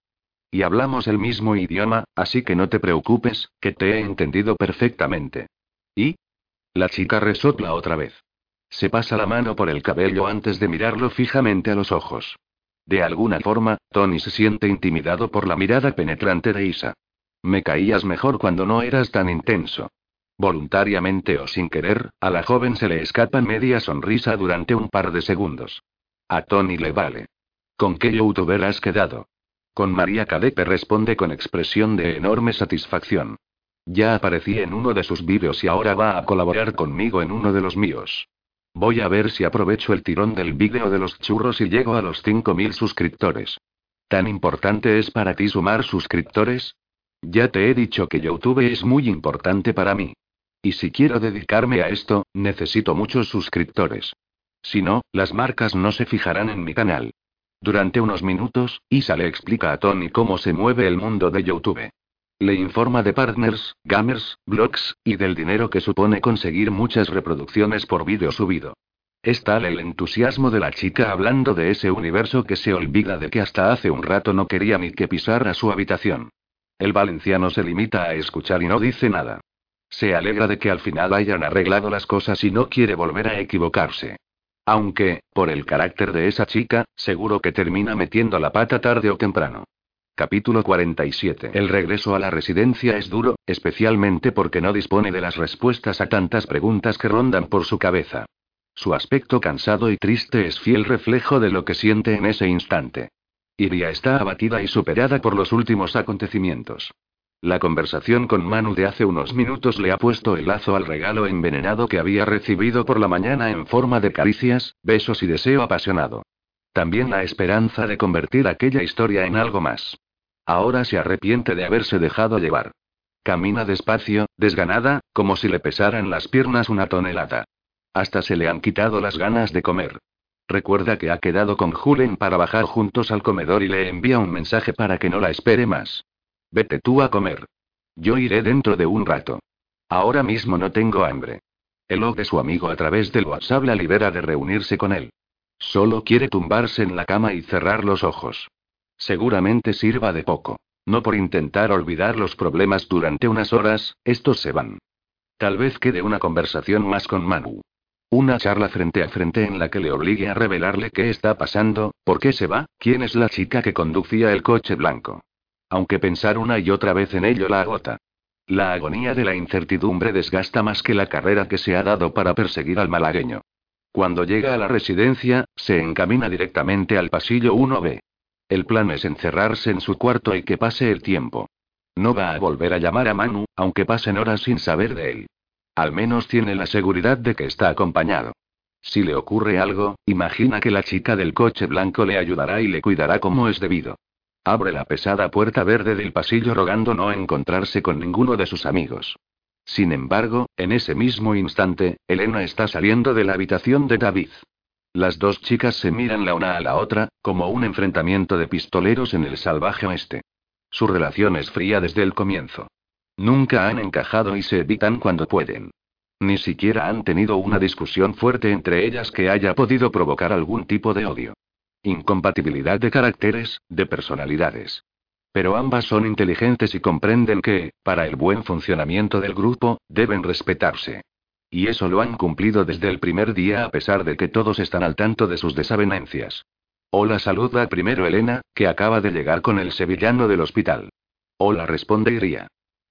Y hablamos el mismo idioma, así que no te preocupes, que te he entendido perfectamente. ¿Y? La chica resopla otra vez. Se pasa la mano por el cabello antes de mirarlo fijamente a los ojos. De alguna forma, Tony se siente intimidado por la mirada penetrante de Isa. Me caías mejor cuando no eras tan intenso. Voluntariamente o sin querer, a la joven se le escapa media sonrisa durante un par de segundos. A Tony le vale. ¿Con qué youtuber has quedado? Con María Cadepe responde con expresión de enorme satisfacción. Ya aparecí en uno de sus vídeos y ahora va a colaborar conmigo en uno de los míos. Voy a ver si aprovecho el tirón del vídeo de los churros y llego a los 5.000 suscriptores. ¿Tan importante es para ti sumar suscriptores? Ya te he dicho que YouTube es muy importante para mí. Y si quiero dedicarme a esto, necesito muchos suscriptores. Si no, las marcas no se fijarán en mi canal. Durante unos minutos, Isa le explica a Tony cómo se mueve el mundo de YouTube. Le informa de partners, gamers, blogs, y del dinero que supone conseguir muchas reproducciones por vídeo subido. Es tal el entusiasmo de la chica hablando de ese universo que se olvida de que hasta hace un rato no quería ni que pisara su habitación. El valenciano se limita a escuchar y no dice nada. Se alegra de que al final hayan arreglado las cosas y no quiere volver a equivocarse. Aunque, por el carácter de esa chica, seguro que termina metiendo la pata tarde o temprano. Capítulo 47. El regreso a la residencia es duro, especialmente porque no dispone de las respuestas a tantas preguntas que rondan por su cabeza. Su aspecto cansado y triste es fiel reflejo de lo que siente en ese instante. Iria está abatida y superada por los últimos acontecimientos. La conversación con Manu de hace unos minutos le ha puesto el lazo al regalo envenenado que había recibido por la mañana en forma de caricias, besos y deseo apasionado. También la esperanza de convertir aquella historia en algo más. Ahora se arrepiente de haberse dejado llevar. Camina despacio, desganada, como si le pesaran las piernas una tonelada. Hasta se le han quitado las ganas de comer. Recuerda que ha quedado con Julen para bajar juntos al comedor y le envía un mensaje para que no la espere más. Vete tú a comer. Yo iré dentro de un rato. Ahora mismo no tengo hambre. El log de su amigo a través del WhatsApp la libera de reunirse con él. Solo quiere tumbarse en la cama y cerrar los ojos. Seguramente sirva de poco. No por intentar olvidar los problemas durante unas horas, estos se van. Tal vez quede una conversación más con Manu. Una charla frente a frente en la que le obligue a revelarle qué está pasando, por qué se va, quién es la chica que conducía el coche blanco aunque pensar una y otra vez en ello la agota. La agonía de la incertidumbre desgasta más que la carrera que se ha dado para perseguir al malagueño. Cuando llega a la residencia, se encamina directamente al pasillo 1B. El plan es encerrarse en su cuarto y que pase el tiempo. No va a volver a llamar a Manu, aunque pasen horas sin saber de él. Al menos tiene la seguridad de que está acompañado. Si le ocurre algo, imagina que la chica del coche blanco le ayudará y le cuidará como es debido. Abre la pesada puerta verde del pasillo rogando no encontrarse con ninguno de sus amigos. Sin embargo, en ese mismo instante, Elena está saliendo de la habitación de David. Las dos chicas se miran la una a la otra, como un enfrentamiento de pistoleros en el salvaje oeste. Su relación es fría desde el comienzo. Nunca han encajado y se evitan cuando pueden. Ni siquiera han tenido una discusión fuerte entre ellas que haya podido provocar algún tipo de odio. Incompatibilidad de caracteres, de personalidades. Pero ambas son inteligentes y comprenden que, para el buen funcionamiento del grupo, deben respetarse. Y eso lo han cumplido desde el primer día a pesar de que todos están al tanto de sus desavenencias. Hola saluda primero Elena, que acaba de llegar con el sevillano del hospital. Hola responde Iría.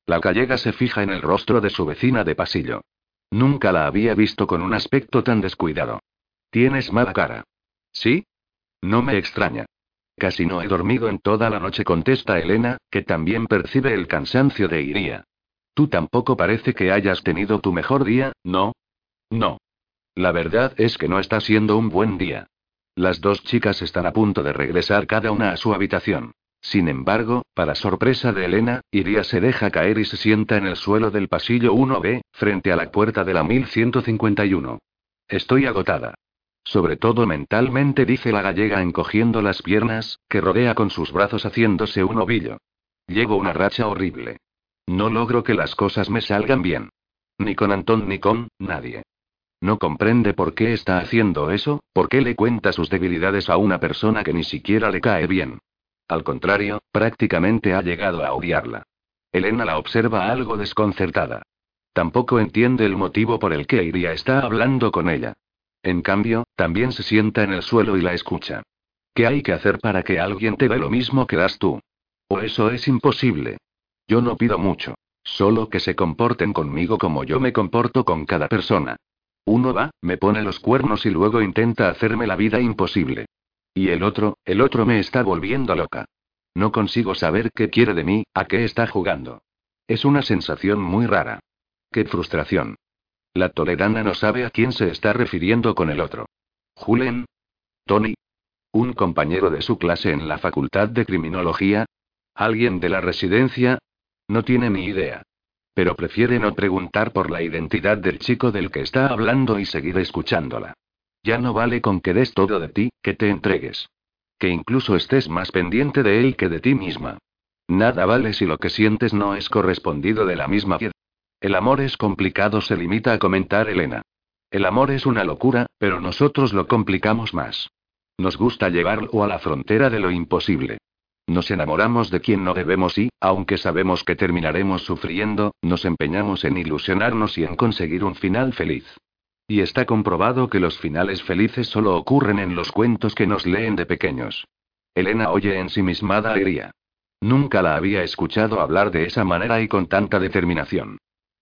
La gallega se fija en el rostro de su vecina de pasillo. Nunca la había visto con un aspecto tan descuidado. Tienes mala cara. ¿Sí? No me extraña. Casi no he dormido en toda la noche, contesta Elena, que también percibe el cansancio de Iría. Tú tampoco parece que hayas tenido tu mejor día, ¿no? No. La verdad es que no está siendo un buen día. Las dos chicas están a punto de regresar cada una a su habitación. Sin embargo, para sorpresa de Elena, Iria se deja caer y se sienta en el suelo del pasillo 1B, frente a la puerta de la 1151. Estoy agotada. Sobre todo mentalmente, dice la gallega encogiendo las piernas, que rodea con sus brazos haciéndose un ovillo. Llevo una racha horrible. No logro que las cosas me salgan bien. Ni con Antón ni con nadie. No comprende por qué está haciendo eso, por qué le cuenta sus debilidades a una persona que ni siquiera le cae bien. Al contrario, prácticamente ha llegado a odiarla. Elena la observa algo desconcertada. Tampoco entiende el motivo por el que Iria está hablando con ella. En cambio, también se sienta en el suelo y la escucha. ¿Qué hay que hacer para que alguien te dé lo mismo que das tú? ¿O eso es imposible? Yo no pido mucho. Solo que se comporten conmigo como yo me comporto con cada persona. Uno va, me pone los cuernos y luego intenta hacerme la vida imposible. Y el otro, el otro me está volviendo loca. No consigo saber qué quiere de mí, a qué está jugando. Es una sensación muy rara. Qué frustración. La toledana no sabe a quién se está refiriendo con el otro. Julen. Tony. Un compañero de su clase en la facultad de criminología. Alguien de la residencia. No tiene ni idea. Pero prefiere no preguntar por la identidad del chico del que está hablando y seguir escuchándola. Ya no vale con que des todo de ti, que te entregues. Que incluso estés más pendiente de él que de ti misma. Nada vale si lo que sientes no es correspondido de la misma. El amor es complicado, se limita a comentar Elena. El amor es una locura, pero nosotros lo complicamos más. Nos gusta llevarlo a la frontera de lo imposible. Nos enamoramos de quien no debemos y, aunque sabemos que terminaremos sufriendo, nos empeñamos en ilusionarnos y en conseguir un final feliz. Y está comprobado que los finales felices solo ocurren en los cuentos que nos leen de pequeños. Elena oye ensimismada a Iria. Nunca la había escuchado hablar de esa manera y con tanta determinación.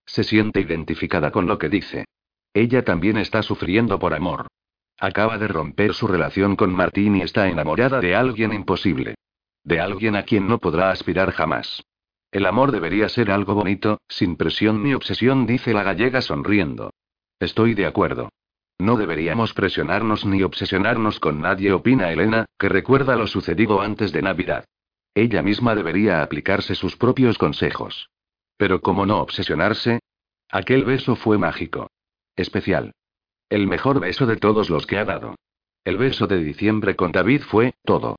Se siente identificada con lo que dice. Ella también está sufriendo por amor. Acaba de romper su relación con Martín y está enamorada de alguien imposible. De alguien a quien no podrá aspirar jamás. El amor debería ser algo bonito, sin presión ni obsesión, dice la gallega sonriendo. Estoy de acuerdo. No deberíamos presionarnos ni obsesionarnos con nadie, opina Elena, que recuerda lo sucedido antes de Navidad. Ella misma debería aplicarse sus propios consejos. Pero ¿cómo no obsesionarse? Aquel beso fue mágico. Especial. El mejor beso de todos los que ha dado. El beso de diciembre con David fue, todo.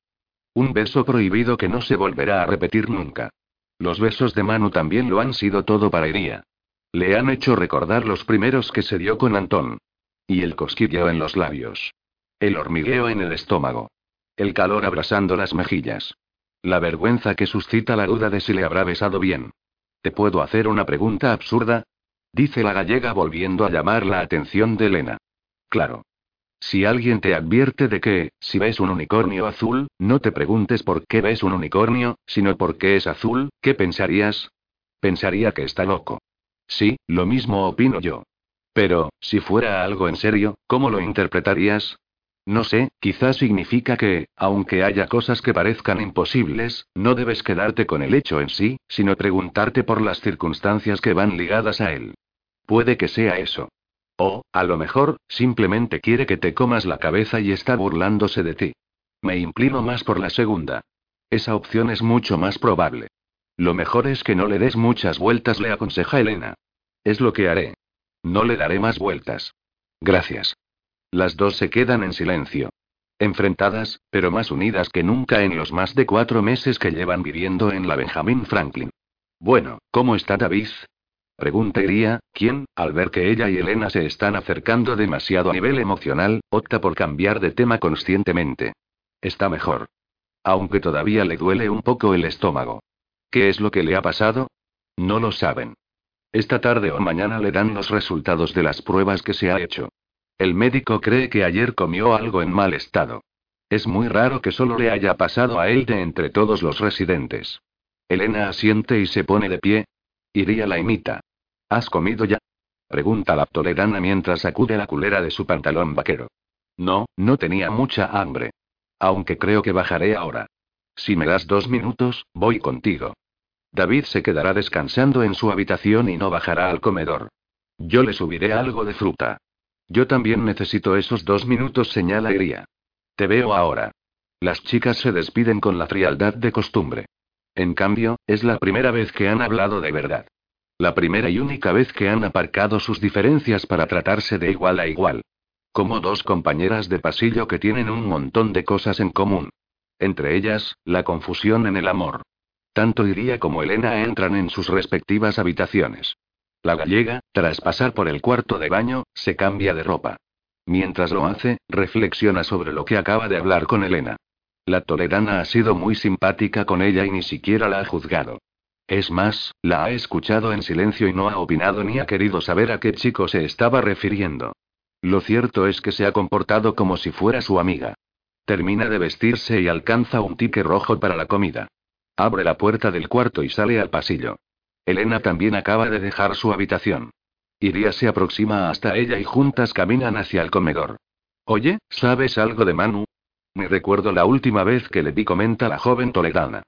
Un beso prohibido que no se volverá a repetir nunca. Los besos de Manu también lo han sido todo para Iría. Le han hecho recordar los primeros que se dio con Antón. Y el cosquilleo en los labios. El hormigueo en el estómago. El calor abrasando las mejillas. La vergüenza que suscita la duda de si le habrá besado bien. ¿Te puedo hacer una pregunta absurda? Dice la gallega volviendo a llamar la atención de Elena. Claro. Si alguien te advierte de que, si ves un unicornio azul, no te preguntes por qué ves un unicornio, sino por qué es azul, ¿qué pensarías? Pensaría que está loco. Sí, lo mismo opino yo. Pero, si fuera algo en serio, ¿cómo lo interpretarías? No sé, quizás significa que, aunque haya cosas que parezcan imposibles, no debes quedarte con el hecho en sí, sino preguntarte por las circunstancias que van ligadas a él. Puede que sea eso. O, a lo mejor, simplemente quiere que te comas la cabeza y está burlándose de ti. Me inclino más por la segunda. Esa opción es mucho más probable. Lo mejor es que no le des muchas vueltas, le aconseja Elena. Es lo que haré. No le daré más vueltas. Gracias. Las dos se quedan en silencio. Enfrentadas, pero más unidas que nunca en los más de cuatro meses que llevan viviendo en la Benjamin Franklin. Bueno, ¿cómo está David? Pregunta Iría, quien, al ver que ella y Elena se están acercando demasiado a nivel emocional, opta por cambiar de tema conscientemente. Está mejor. Aunque todavía le duele un poco el estómago. ¿Qué es lo que le ha pasado? No lo saben. Esta tarde o mañana le dan los resultados de las pruebas que se ha hecho. El médico cree que ayer comió algo en mal estado. Es muy raro que solo le haya pasado a él de entre todos los residentes. Elena asiente y se pone de pie. Iría la imita. ¿Has comido ya? Pregunta la toledana mientras sacude la culera de su pantalón vaquero. No, no tenía mucha hambre. Aunque creo que bajaré ahora. Si me das dos minutos, voy contigo. David se quedará descansando en su habitación y no bajará al comedor. Yo le subiré algo de fruta. Yo también necesito esos dos minutos, señala Iría. Te veo ahora. Las chicas se despiden con la frialdad de costumbre. En cambio, es la primera vez que han hablado de verdad. La primera y única vez que han aparcado sus diferencias para tratarse de igual a igual. Como dos compañeras de pasillo que tienen un montón de cosas en común. Entre ellas, la confusión en el amor. Tanto Iría como Elena entran en sus respectivas habitaciones. La gallega, tras pasar por el cuarto de baño, se cambia de ropa. Mientras lo hace, reflexiona sobre lo que acaba de hablar con Elena. La toledana ha sido muy simpática con ella y ni siquiera la ha juzgado. Es más, la ha escuchado en silencio y no ha opinado ni ha querido saber a qué chico se estaba refiriendo. Lo cierto es que se ha comportado como si fuera su amiga. Termina de vestirse y alcanza un tique rojo para la comida. Abre la puerta del cuarto y sale al pasillo. Elena también acaba de dejar su habitación. Iría se aproxima hasta ella y juntas caminan hacia el comedor. Oye, ¿sabes algo de Manu? Me recuerdo la última vez que le vi, comenta la joven toledana.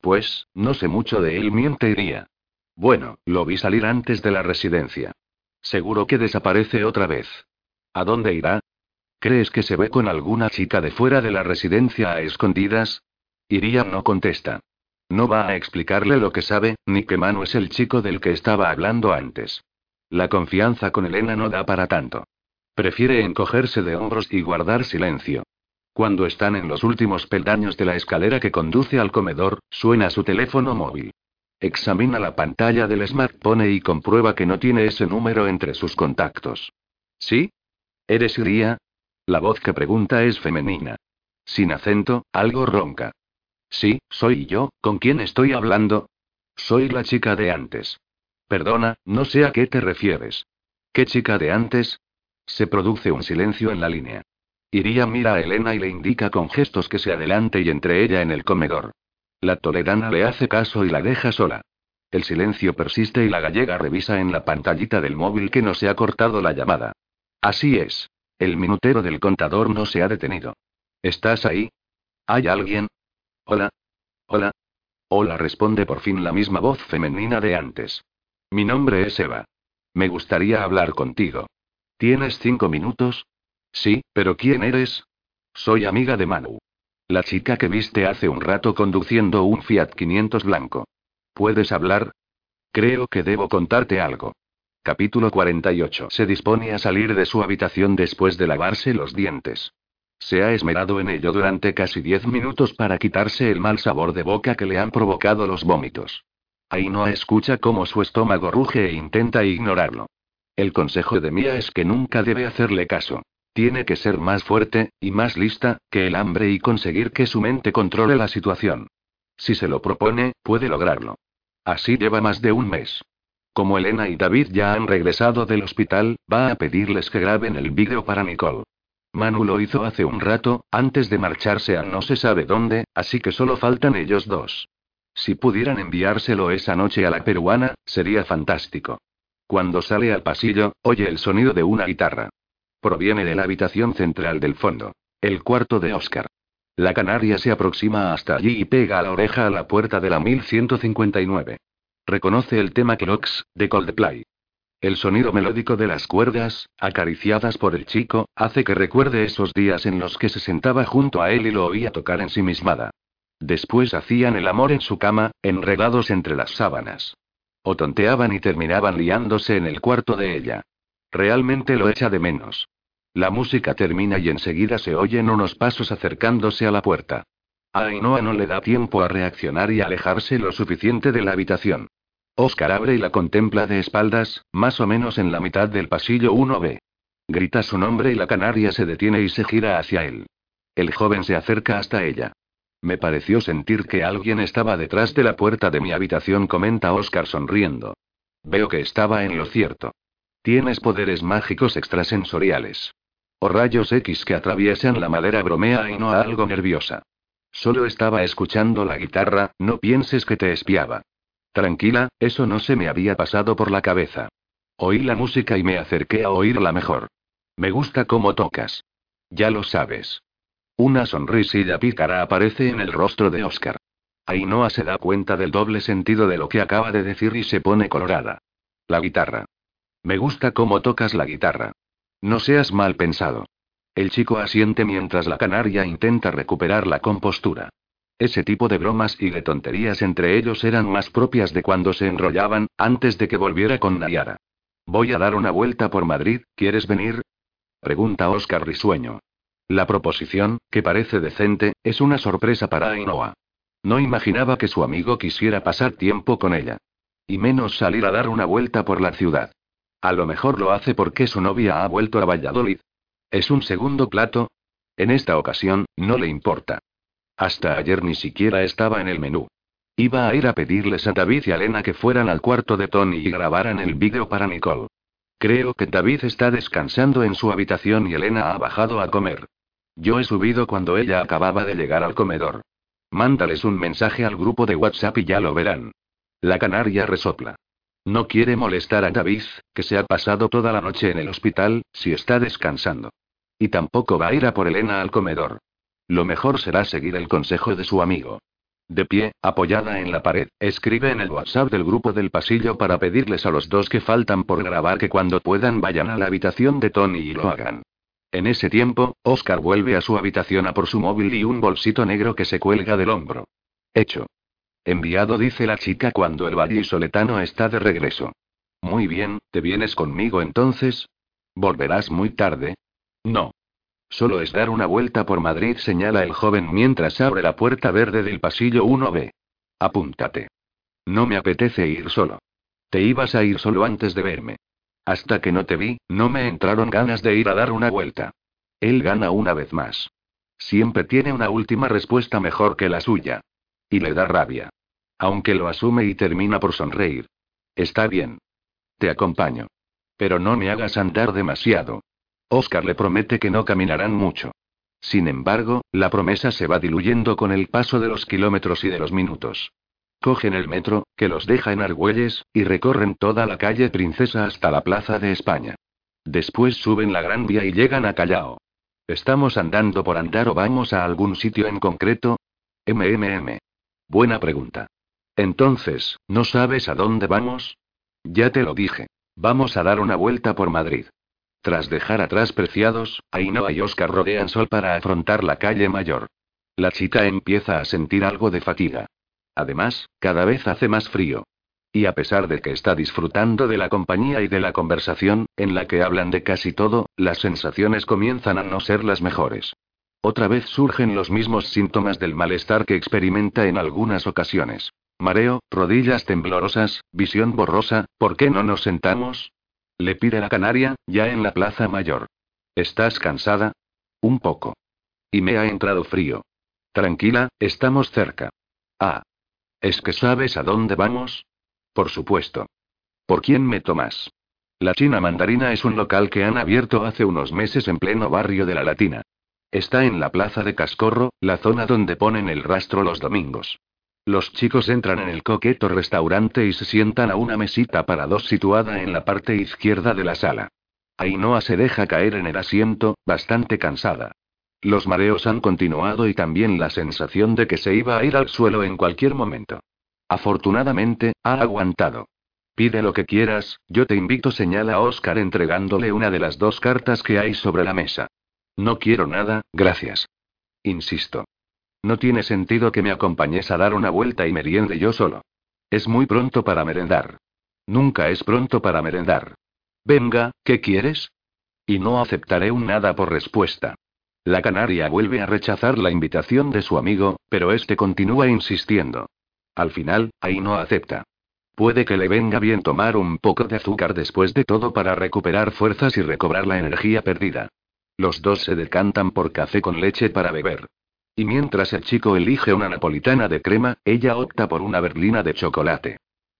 Pues, no sé mucho de él, miente Iría. Bueno, lo vi salir antes de la residencia. Seguro que desaparece otra vez. ¿A dónde irá? ¿Crees que se ve con alguna chica de fuera de la residencia a escondidas? Iría no contesta. No va a explicarle lo que sabe, ni que Manu es el chico del que estaba hablando antes. La confianza con Elena no da para tanto. Prefiere encogerse de hombros y guardar silencio. Cuando están en los últimos peldaños de la escalera que conduce al comedor, suena su teléfono móvil. Examina la pantalla del smartphone y comprueba que no tiene ese número entre sus contactos. ¿Sí? ¿Eres Iría? La voz que pregunta es femenina. Sin acento, algo ronca. Sí, soy yo, ¿con quién estoy hablando? Soy la chica de antes. Perdona, no sé a qué te refieres. ¿Qué chica de antes? Se produce un silencio en la línea. Iría mira a Elena y le indica con gestos que se adelante y entre ella en el comedor. La toledana le hace caso y la deja sola. El silencio persiste y la gallega revisa en la pantallita del móvil que no se ha cortado la llamada. Así es. El minutero del contador no se ha detenido. ¿Estás ahí? ¿Hay alguien? Hola. Hola. Hola, responde por fin la misma voz femenina de antes. Mi nombre es Eva. Me gustaría hablar contigo. ¿Tienes cinco minutos? Sí, pero ¿quién eres? Soy amiga de Manu. La chica que viste hace un rato conduciendo un Fiat 500 blanco. ¿Puedes hablar? Creo que debo contarte algo. Capítulo 48. Se dispone a salir de su habitación después de lavarse los dientes. Se ha esmerado en ello durante casi diez minutos para quitarse el mal sabor de boca que le han provocado los vómitos. no escucha cómo su estómago ruge e intenta ignorarlo. El consejo de Mía es que nunca debe hacerle caso. Tiene que ser más fuerte, y más lista, que el hambre y conseguir que su mente controle la situación. Si se lo propone, puede lograrlo. Así lleva más de un mes. Como Elena y David ya han regresado del hospital, va a pedirles que graben el vídeo para Nicole. Manu lo hizo hace un rato, antes de marcharse a no se sabe dónde, así que solo faltan ellos dos. Si pudieran enviárselo esa noche a la peruana, sería fantástico. Cuando sale al pasillo, oye el sonido de una guitarra. Proviene de la habitación central del fondo. El cuarto de Oscar. La canaria se aproxima hasta allí y pega a la oreja a la puerta de la 1159. Reconoce el tema Clocks, de Coldplay. El sonido melódico de las cuerdas, acariciadas por el chico, hace que recuerde esos días en los que se sentaba junto a él y lo oía tocar ensimismada. Después hacían el amor en su cama, enredados entre las sábanas. O tonteaban y terminaban liándose en el cuarto de ella. Realmente lo echa de menos. La música termina y enseguida se oyen unos pasos acercándose a la puerta. A Ainhoa no le da tiempo a reaccionar y alejarse lo suficiente de la habitación. Oscar abre y la contempla de espaldas, más o menos en la mitad del pasillo 1B. Grita su nombre y la canaria se detiene y se gira hacia él. El joven se acerca hasta ella. Me pareció sentir que alguien estaba detrás de la puerta de mi habitación, comenta Oscar sonriendo. Veo que estaba en lo cierto. Tienes poderes mágicos extrasensoriales. O rayos X que atraviesan la madera, bromea y no algo nerviosa. Solo estaba escuchando la guitarra, no pienses que te espiaba. Tranquila, eso no se me había pasado por la cabeza. Oí la música y me acerqué a oírla mejor. Me gusta cómo tocas. Ya lo sabes. Una sonrisilla pícara aparece en el rostro de Oscar. Ainhoa se da cuenta del doble sentido de lo que acaba de decir y se pone colorada. La guitarra. Me gusta cómo tocas la guitarra. No seas mal pensado. El chico asiente mientras la canaria intenta recuperar la compostura. Ese tipo de bromas y de tonterías entre ellos eran más propias de cuando se enrollaban, antes de que volviera con Nayara. Voy a dar una vuelta por Madrid, ¿quieres venir? Pregunta Oscar risueño. La proposición, que parece decente, es una sorpresa para Ainhoa. No imaginaba que su amigo quisiera pasar tiempo con ella. Y menos salir a dar una vuelta por la ciudad. A lo mejor lo hace porque su novia ha vuelto a Valladolid. ¿Es un segundo plato? En esta ocasión, no le importa. Hasta ayer ni siquiera estaba en el menú. Iba a ir a pedirles a David y a Elena que fueran al cuarto de Tony y grabaran el vídeo para Nicole. Creo que David está descansando en su habitación y Elena ha bajado a comer. Yo he subido cuando ella acababa de llegar al comedor. Mándales un mensaje al grupo de WhatsApp y ya lo verán. La canaria resopla. No quiere molestar a David, que se ha pasado toda la noche en el hospital, si está descansando. Y tampoco va a ir a por Elena al comedor. Lo mejor será seguir el consejo de su amigo. De pie, apoyada en la pared, escribe en el WhatsApp del grupo del pasillo para pedirles a los dos que faltan por grabar que cuando puedan vayan a la habitación de Tony y lo hagan. En ese tiempo, Oscar vuelve a su habitación a por su móvil y un bolsito negro que se cuelga del hombro. Hecho. Enviado, dice la chica cuando el vallisoletano está de regreso. Muy bien, ¿te vienes conmigo entonces? ¿Volverás muy tarde? No. Solo es dar una vuelta por Madrid, señala el joven mientras abre la puerta verde del pasillo 1B. Apúntate. No me apetece ir solo. Te ibas a ir solo antes de verme. Hasta que no te vi, no me entraron ganas de ir a dar una vuelta. Él gana una vez más. Siempre tiene una última respuesta mejor que la suya. Y le da rabia. Aunque lo asume y termina por sonreír. Está bien. Te acompaño. Pero no me hagas andar demasiado. Oscar le promete que no caminarán mucho. Sin embargo, la promesa se va diluyendo con el paso de los kilómetros y de los minutos. Cogen el metro, que los deja en Argüelles, y recorren toda la calle Princesa hasta la Plaza de España. Después suben la Gran Vía y llegan a Callao. ¿Estamos andando por andar o vamos a algún sitio en concreto? MMM. Buena pregunta. Entonces, ¿no sabes a dónde vamos? Ya te lo dije. Vamos a dar una vuelta por Madrid. Tras dejar atrás Preciados, Ainhoa y Oscar rodean Sol para afrontar la calle mayor. La chica empieza a sentir algo de fatiga. Además, cada vez hace más frío. Y a pesar de que está disfrutando de la compañía y de la conversación, en la que hablan de casi todo, las sensaciones comienzan a no ser las mejores. Otra vez surgen los mismos síntomas del malestar que experimenta en algunas ocasiones. Mareo, rodillas temblorosas, visión borrosa, ¿por qué no nos sentamos? Le pide la canaria, ya en la plaza mayor. ¿Estás cansada? Un poco. Y me ha entrado frío. Tranquila, estamos cerca. Ah. ¿Es que sabes a dónde vamos? Por supuesto. ¿Por quién me tomas? La China Mandarina es un local que han abierto hace unos meses en pleno barrio de la Latina. Está en la plaza de Cascorro, la zona donde ponen el rastro los domingos. Los chicos entran en el coqueto restaurante y se sientan a una mesita para dos situada en la parte izquierda de la sala. Ainhoa se deja caer en el asiento, bastante cansada. Los mareos han continuado y también la sensación de que se iba a ir al suelo en cualquier momento. Afortunadamente, ha aguantado. Pide lo que quieras, yo te invito, señala a Oscar entregándole una de las dos cartas que hay sobre la mesa. No quiero nada, gracias. Insisto. No tiene sentido que me acompañes a dar una vuelta y meriende yo solo. Es muy pronto para merendar. Nunca es pronto para merendar. Venga, ¿qué quieres? Y no aceptaré un nada por respuesta. La canaria vuelve a rechazar la invitación de su amigo, pero este continúa insistiendo. Al final, ahí no acepta. Puede que le venga bien tomar un poco de azúcar después de todo para recuperar fuerzas y recobrar la energía perdida. Los dos se decantan por café con leche para beber. Y mientras el chico elige una napolitana de crema, ella opta por una berlina de chocolate.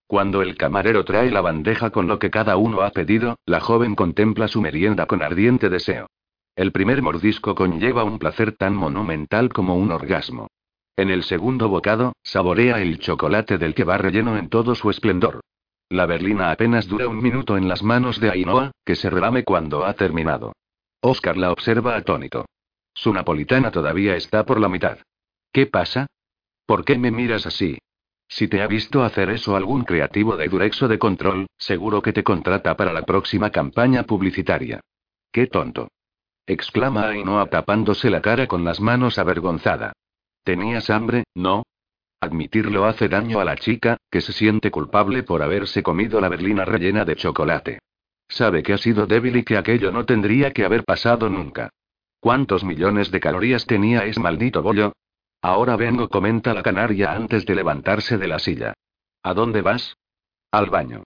Cuando el camarero trae la bandeja con lo que cada uno ha pedido, la joven contempla su merienda con ardiente deseo. El primer mordisco conlleva un placer tan monumental como un orgasmo. En el segundo bocado, saborea el chocolate del que va relleno en todo su esplendor. La berlina apenas dura un minuto en las manos de Ainhoa, que se relame cuando ha terminado. Oscar la observa atónito. Su napolitana todavía está por la mitad. ¿Qué pasa? ¿Por qué me miras así? Si te ha visto hacer eso algún creativo de Durexo de control, seguro que te contrata para la próxima campaña publicitaria. ¡Qué tonto! exclama Ainhoa tapándose la cara con las manos avergonzada. ¿Tenías hambre, no? Admitirlo hace daño a la chica, que se siente culpable por haberse comido la berlina rellena de chocolate. Sabe que ha sido débil y que aquello no tendría que haber pasado nunca. ¿Cuántos millones de calorías tenía ese maldito bollo? Ahora vengo, comenta la canaria antes de levantarse de la silla. ¿A dónde vas? Al baño.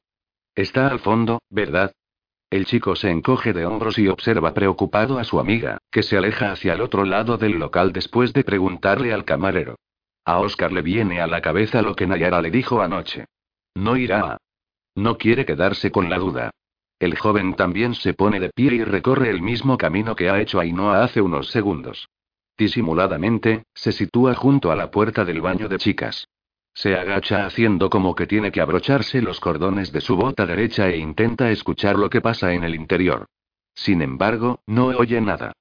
Está al fondo, ¿verdad? El chico se encoge de hombros y observa preocupado a su amiga, que se aleja hacia el otro lado del local después de preguntarle al camarero. A Oscar le viene a la cabeza lo que Nayara le dijo anoche. No irá. No quiere quedarse con la duda. El joven también se pone de pie y recorre el mismo camino que ha hecho Ainhoa hace unos segundos. Disimuladamente, se sitúa junto a la puerta del baño de chicas. Se agacha haciendo como que tiene que abrocharse los cordones de su bota derecha e intenta escuchar lo que pasa en el interior. Sin embargo, no oye nada.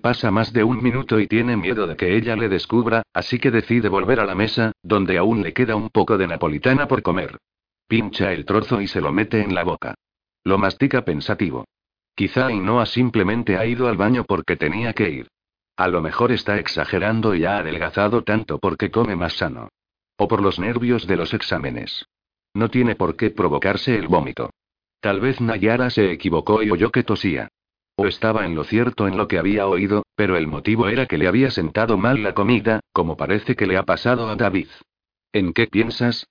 Pasa más de un minuto y tiene miedo de que ella le descubra, así que decide volver a la mesa, donde aún le queda un poco de napolitana por comer. Pincha el trozo y se lo mete en la boca. Lo mastica pensativo. Quizá Inoa simplemente ha ido al baño porque tenía que ir. A lo mejor está exagerando y ha adelgazado tanto porque come más sano. O por los nervios de los exámenes. No tiene por qué provocarse el vómito. Tal vez Nayara se equivocó y oyó que tosía. O estaba en lo cierto en lo que había oído, pero el motivo era que le había sentado mal la comida, como parece que le ha pasado a David. ¿En qué piensas?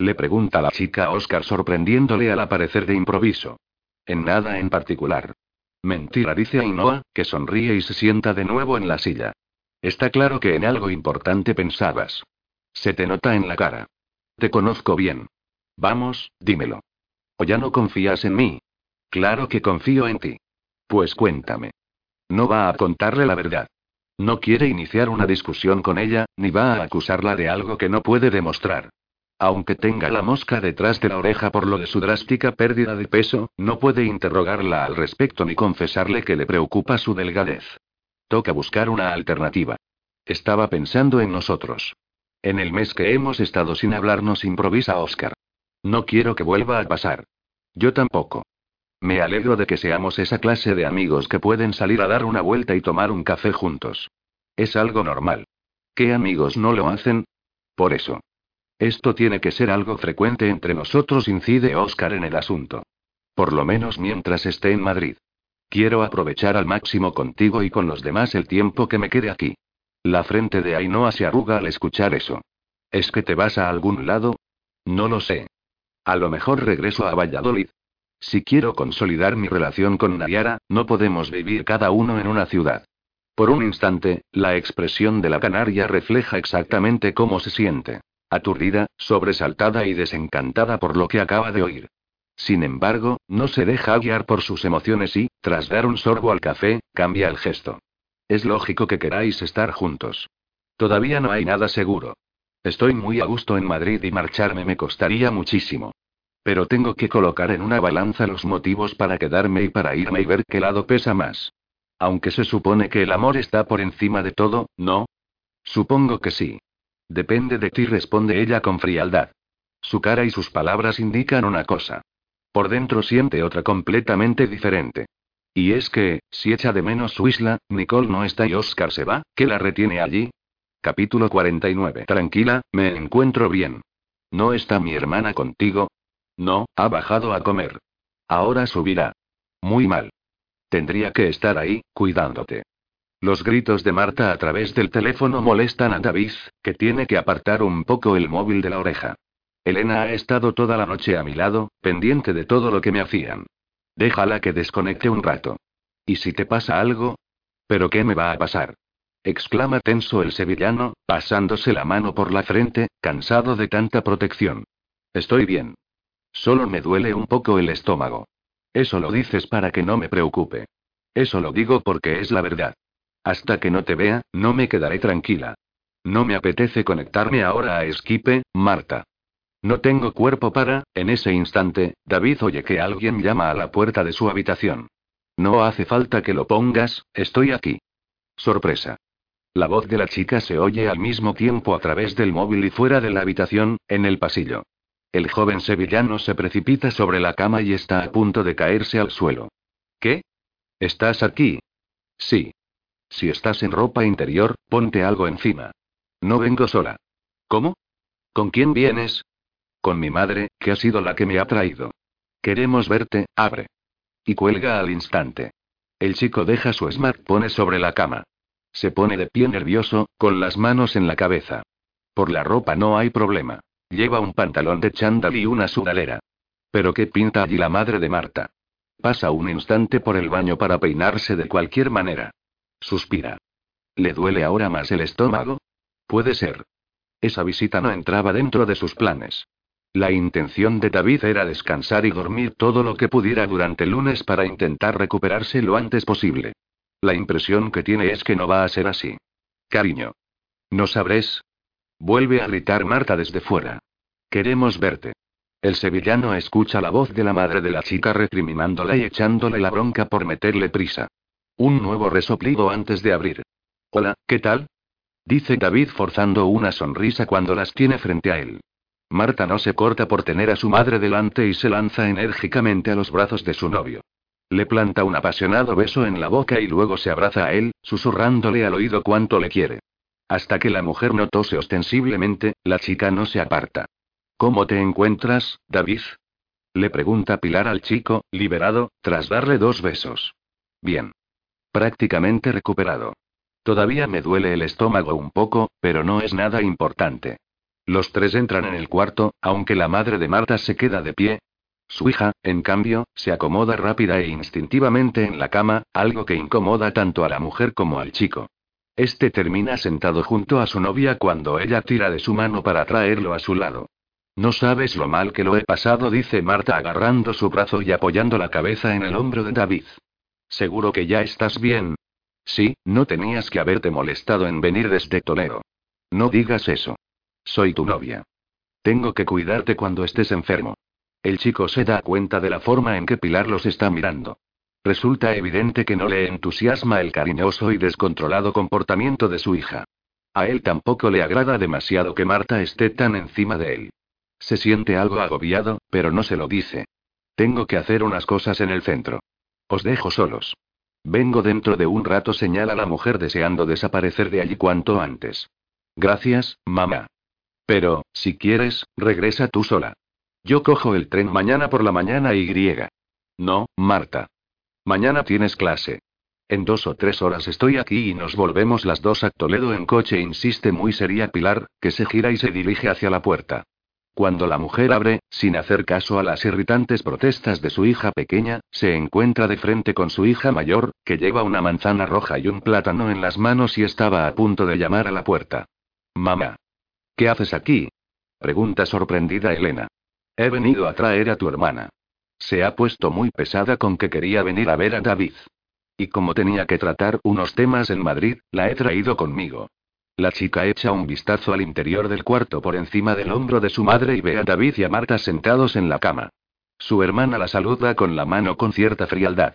Le pregunta la chica Oscar sorprendiéndole al aparecer de improviso. En nada en particular. Mentira, dice Ainhoa, que sonríe y se sienta de nuevo en la silla. Está claro que en algo importante pensabas. Se te nota en la cara. Te conozco bien. Vamos, dímelo. ¿O ya no confías en mí? Claro que confío en ti. Pues cuéntame. No va a contarle la verdad. No quiere iniciar una discusión con ella, ni va a acusarla de algo que no puede demostrar. Aunque tenga la mosca detrás de la oreja por lo de su drástica pérdida de peso, no puede interrogarla al respecto ni confesarle que le preocupa su delgadez. Toca buscar una alternativa. Estaba pensando en nosotros. En el mes que hemos estado sin hablarnos improvisa Oscar. No quiero que vuelva a pasar. Yo tampoco. Me alegro de que seamos esa clase de amigos que pueden salir a dar una vuelta y tomar un café juntos. Es algo normal. ¿Qué amigos no lo hacen? Por eso. Esto tiene que ser algo frecuente entre nosotros, incide Oscar en el asunto. Por lo menos mientras esté en Madrid. Quiero aprovechar al máximo contigo y con los demás el tiempo que me quede aquí. La frente de Ainhoa se arruga al escuchar eso. ¿Es que te vas a algún lado? No lo sé. A lo mejor regreso a Valladolid. Si quiero consolidar mi relación con Nayara, no podemos vivir cada uno en una ciudad. Por un instante, la expresión de la canaria refleja exactamente cómo se siente aturdida, sobresaltada y desencantada por lo que acaba de oír. Sin embargo, no se deja guiar por sus emociones y, tras dar un sorbo al café, cambia el gesto. Es lógico que queráis estar juntos. Todavía no hay nada seguro. Estoy muy a gusto en Madrid y marcharme me costaría muchísimo. Pero tengo que colocar en una balanza los motivos para quedarme y para irme y ver qué lado pesa más. Aunque se supone que el amor está por encima de todo, ¿no? Supongo que sí. Depende de ti, responde ella con frialdad. Su cara y sus palabras indican una cosa. Por dentro siente otra completamente diferente. Y es que, si echa de menos su isla, Nicole no está y Oscar se va, ¿qué la retiene allí? Capítulo 49. Tranquila, me encuentro bien. ¿No está mi hermana contigo? No, ha bajado a comer. Ahora subirá. Muy mal. Tendría que estar ahí, cuidándote. Los gritos de Marta a través del teléfono molestan a David, que tiene que apartar un poco el móvil de la oreja. Elena ha estado toda la noche a mi lado, pendiente de todo lo que me hacían. Déjala que desconecte un rato. ¿Y si te pasa algo? ¿Pero qué me va a pasar? exclama tenso el sevillano, pasándose la mano por la frente, cansado de tanta protección. Estoy bien. Solo me duele un poco el estómago. Eso lo dices para que no me preocupe. Eso lo digo porque es la verdad. Hasta que no te vea, no me quedaré tranquila. No me apetece conectarme ahora a Esquipe, Marta. No tengo cuerpo para, en ese instante, David oye que alguien llama a la puerta de su habitación. No hace falta que lo pongas, estoy aquí. Sorpresa. La voz de la chica se oye al mismo tiempo a través del móvil y fuera de la habitación, en el pasillo. El joven sevillano se precipita sobre la cama y está a punto de caerse al suelo. ¿Qué? ¿Estás aquí? Sí. Si estás en ropa interior, ponte algo encima. No vengo sola. ¿Cómo? ¿Con quién vienes? Con mi madre, que ha sido la que me ha traído. Queremos verte, abre. Y cuelga al instante. El chico deja su smartphone sobre la cama. Se pone de pie nervioso, con las manos en la cabeza. Por la ropa no hay problema. Lleva un pantalón de chándal y una sudalera. Pero ¿qué pinta allí la madre de Marta? Pasa un instante por el baño para peinarse de cualquier manera. Suspira. ¿Le duele ahora más el estómago? Puede ser. Esa visita no entraba dentro de sus planes. La intención de David era descansar y dormir todo lo que pudiera durante el lunes para intentar recuperarse lo antes posible. La impresión que tiene es que no va a ser así. Cariño. ¿No sabrés? Vuelve a gritar Marta desde fuera. Queremos verte. El sevillano escucha la voz de la madre de la chica recriminándola y echándole la bronca por meterle prisa. Un nuevo resoplido antes de abrir. Hola, ¿qué tal? Dice David forzando una sonrisa cuando las tiene frente a él. Marta no se corta por tener a su madre delante y se lanza enérgicamente a los brazos de su novio. Le planta un apasionado beso en la boca y luego se abraza a él, susurrándole al oído cuánto le quiere. Hasta que la mujer no tose ostensiblemente, la chica no se aparta. ¿Cómo te encuentras, David? Le pregunta Pilar al chico, liberado, tras darle dos besos. Bien. Prácticamente recuperado. Todavía me duele el estómago un poco, pero no es nada importante. Los tres entran en el cuarto, aunque la madre de Marta se queda de pie. Su hija, en cambio, se acomoda rápida e instintivamente en la cama, algo que incomoda tanto a la mujer como al chico. Este termina sentado junto a su novia cuando ella tira de su mano para traerlo a su lado. No sabes lo mal que lo he pasado, dice Marta agarrando su brazo y apoyando la cabeza en el hombro de David. Seguro que ya estás bien. Sí, no tenías que haberte molestado en venir desde Toledo. No digas eso. Soy tu novia. Tengo que cuidarte cuando estés enfermo. El chico se da cuenta de la forma en que Pilar los está mirando. Resulta evidente que no le entusiasma el cariñoso y descontrolado comportamiento de su hija. A él tampoco le agrada demasiado que Marta esté tan encima de él. Se siente algo agobiado, pero no se lo dice. Tengo que hacer unas cosas en el centro. Os dejo solos. Vengo dentro de un rato, señala la mujer deseando desaparecer de allí cuanto antes. Gracias, mamá. Pero, si quieres, regresa tú sola. Yo cojo el tren mañana por la mañana y griega. No, Marta. Mañana tienes clase. En dos o tres horas estoy aquí y nos volvemos las dos a Toledo en coche, insiste muy seria Pilar, que se gira y se dirige hacia la puerta. Cuando la mujer abre, sin hacer caso a las irritantes protestas de su hija pequeña, se encuentra de frente con su hija mayor, que lleva una manzana roja y un plátano en las manos y estaba a punto de llamar a la puerta. Mamá. ¿Qué haces aquí? Pregunta sorprendida Elena. He venido a traer a tu hermana. Se ha puesto muy pesada con que quería venir a ver a David. Y como tenía que tratar unos temas en Madrid, la he traído conmigo. La chica echa un vistazo al interior del cuarto por encima del hombro de su madre y ve a David y a Marta sentados en la cama. Su hermana la saluda con la mano con cierta frialdad.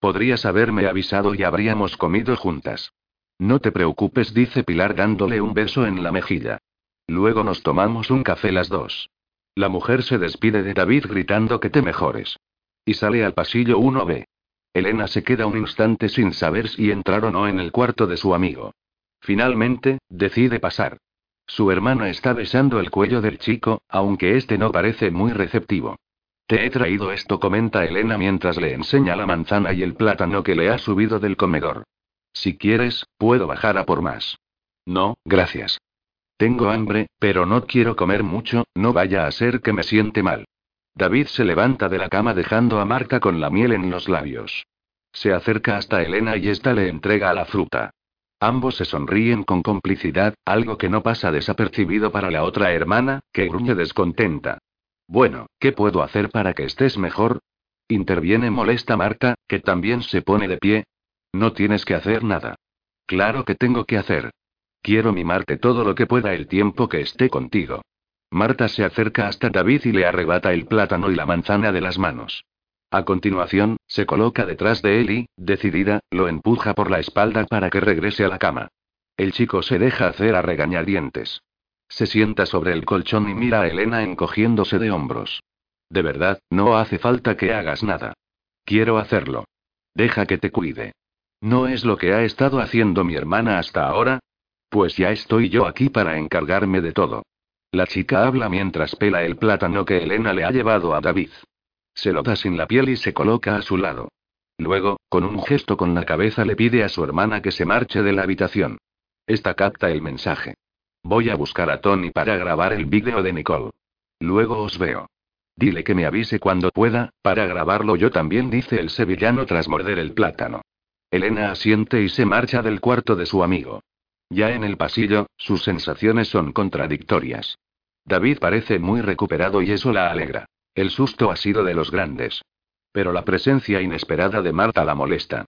Podrías haberme avisado y habríamos comido juntas. No te preocupes, dice Pilar dándole un beso en la mejilla. Luego nos tomamos un café las dos. La mujer se despide de David gritando que te mejores. Y sale al pasillo 1B. Elena se queda un instante sin saber si entrar o no en el cuarto de su amigo. Finalmente, decide pasar. Su hermano está besando el cuello del chico, aunque este no parece muy receptivo. Te he traído esto, comenta Elena mientras le enseña la manzana y el plátano que le ha subido del comedor. Si quieres, puedo bajar a por más. No, gracias. Tengo hambre, pero no quiero comer mucho, no vaya a ser que me siente mal. David se levanta de la cama dejando a Marta con la miel en los labios. Se acerca hasta Elena y ésta le entrega la fruta. Ambos se sonríen con complicidad, algo que no pasa desapercibido para la otra hermana, que gruñe descontenta. Bueno, ¿qué puedo hacer para que estés mejor? Interviene molesta Marta, que también se pone de pie. No tienes que hacer nada. Claro que tengo que hacer. Quiero mimarte todo lo que pueda el tiempo que esté contigo. Marta se acerca hasta David y le arrebata el plátano y la manzana de las manos. A continuación, se coloca detrás de él y, decidida, lo empuja por la espalda para que regrese a la cama. El chico se deja hacer a regañadientes. Se sienta sobre el colchón y mira a Elena encogiéndose de hombros. De verdad, no hace falta que hagas nada. Quiero hacerlo. Deja que te cuide. ¿No es lo que ha estado haciendo mi hermana hasta ahora? Pues ya estoy yo aquí para encargarme de todo. La chica habla mientras pela el plátano que Elena le ha llevado a David. Se lo da sin la piel y se coloca a su lado. Luego, con un gesto con la cabeza le pide a su hermana que se marche de la habitación. Esta capta el mensaje. Voy a buscar a Tony para grabar el vídeo de Nicole. Luego os veo. Dile que me avise cuando pueda, para grabarlo yo también, dice el sevillano tras morder el plátano. Elena asiente y se marcha del cuarto de su amigo. Ya en el pasillo, sus sensaciones son contradictorias. David parece muy recuperado y eso la alegra. El susto ha sido de los grandes. Pero la presencia inesperada de Marta la molesta.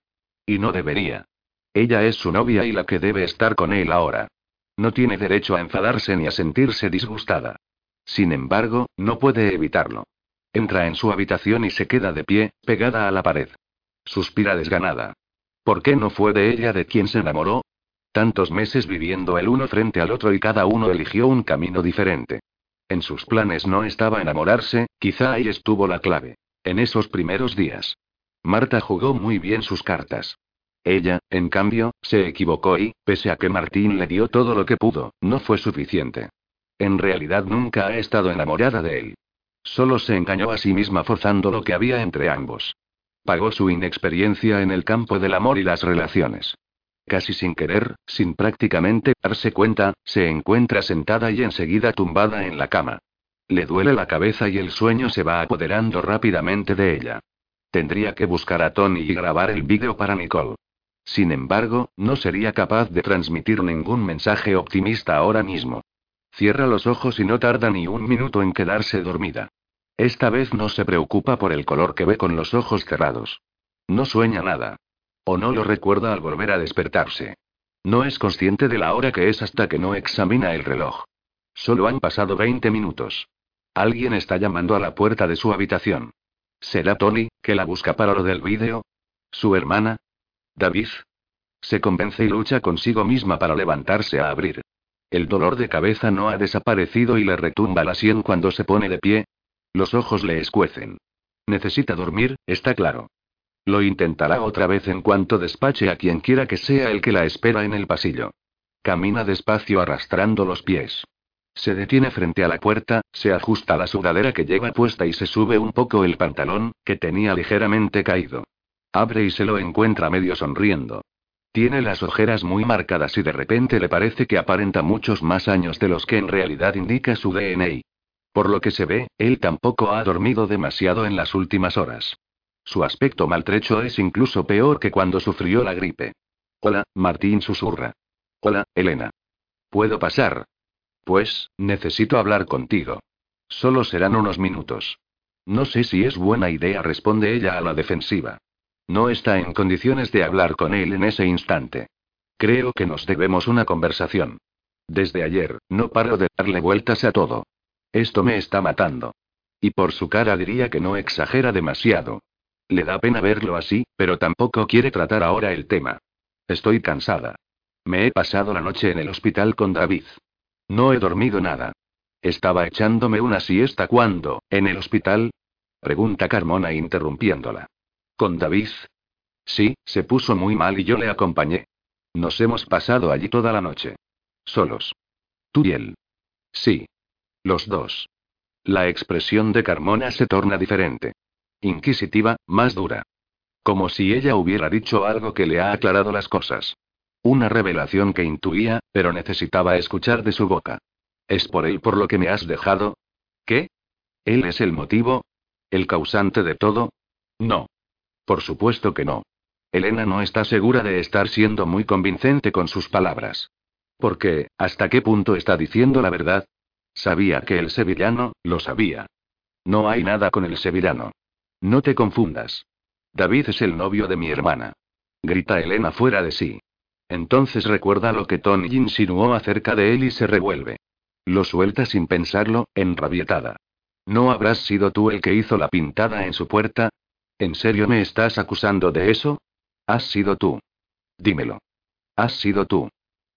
Y no debería. Ella es su novia y la que debe estar con él ahora. No tiene derecho a enfadarse ni a sentirse disgustada. Sin embargo, no puede evitarlo. Entra en su habitación y se queda de pie, pegada a la pared. Suspira desganada. ¿Por qué no fue de ella de quien se enamoró? Tantos meses viviendo el uno frente al otro y cada uno eligió un camino diferente. En sus planes no estaba enamorarse, quizá ahí estuvo la clave. En esos primeros días. Marta jugó muy bien sus cartas. Ella, en cambio, se equivocó y, pese a que Martín le dio todo lo que pudo, no fue suficiente. En realidad nunca ha estado enamorada de él. Solo se engañó a sí misma forzando lo que había entre ambos. Pagó su inexperiencia en el campo del amor y las relaciones. Casi sin querer, sin prácticamente darse cuenta, se encuentra sentada y enseguida tumbada en la cama. Le duele la cabeza y el sueño se va apoderando rápidamente de ella. Tendría que buscar a Tony y grabar el vídeo para Nicole. Sin embargo, no sería capaz de transmitir ningún mensaje optimista ahora mismo. Cierra los ojos y no tarda ni un minuto en quedarse dormida. Esta vez no se preocupa por el color que ve con los ojos cerrados. No sueña nada. O no lo recuerda al volver a despertarse. No es consciente de la hora que es hasta que no examina el reloj. Solo han pasado 20 minutos. Alguien está llamando a la puerta de su habitación. ¿Será Tony, que la busca para lo del vídeo? ¿Su hermana? ¿David? Se convence y lucha consigo misma para levantarse a abrir. El dolor de cabeza no ha desaparecido y le retumba la sien cuando se pone de pie. Los ojos le escuecen. Necesita dormir, está claro. Lo intentará otra vez en cuanto despache a quien quiera que sea el que la espera en el pasillo. Camina despacio arrastrando los pies. Se detiene frente a la puerta, se ajusta la sudadera que lleva puesta y se sube un poco el pantalón, que tenía ligeramente caído. Abre y se lo encuentra medio sonriendo. Tiene las ojeras muy marcadas y de repente le parece que aparenta muchos más años de los que en realidad indica su DNA. Por lo que se ve, él tampoco ha dormido demasiado en las últimas horas. Su aspecto maltrecho es incluso peor que cuando sufrió la gripe. Hola, Martín susurra. Hola, Elena. ¿Puedo pasar? Pues, necesito hablar contigo. Solo serán unos minutos. No sé si es buena idea, responde ella a la defensiva. No está en condiciones de hablar con él en ese instante. Creo que nos debemos una conversación. Desde ayer, no paro de darle vueltas a todo. Esto me está matando. Y por su cara diría que no exagera demasiado. Le da pena verlo así, pero tampoco quiere tratar ahora el tema. Estoy cansada. Me he pasado la noche en el hospital con David. No he dormido nada. Estaba echándome una siesta cuando, en el hospital. Pregunta Carmona interrumpiéndola. ¿Con David? Sí, se puso muy mal y yo le acompañé. Nos hemos pasado allí toda la noche. Solos. Tú y él. Sí. Los dos. La expresión de Carmona se torna diferente inquisitiva, más dura. Como si ella hubiera dicho algo que le ha aclarado las cosas. Una revelación que intuía, pero necesitaba escuchar de su boca. ¿Es por él por lo que me has dejado? ¿Qué? ¿Él es el motivo? ¿El causante de todo? No. Por supuesto que no. Elena no está segura de estar siendo muy convincente con sus palabras. Porque, ¿hasta qué punto está diciendo la verdad? Sabía que el sevillano, lo sabía. No hay nada con el sevillano. No te confundas. David es el novio de mi hermana. Grita Elena fuera de sí. Entonces recuerda lo que Tony insinuó acerca de él y se revuelve. Lo suelta sin pensarlo, enrabietada. ¿No habrás sido tú el que hizo la pintada en su puerta? ¿En serio me estás acusando de eso? Has sido tú. Dímelo. Has sido tú.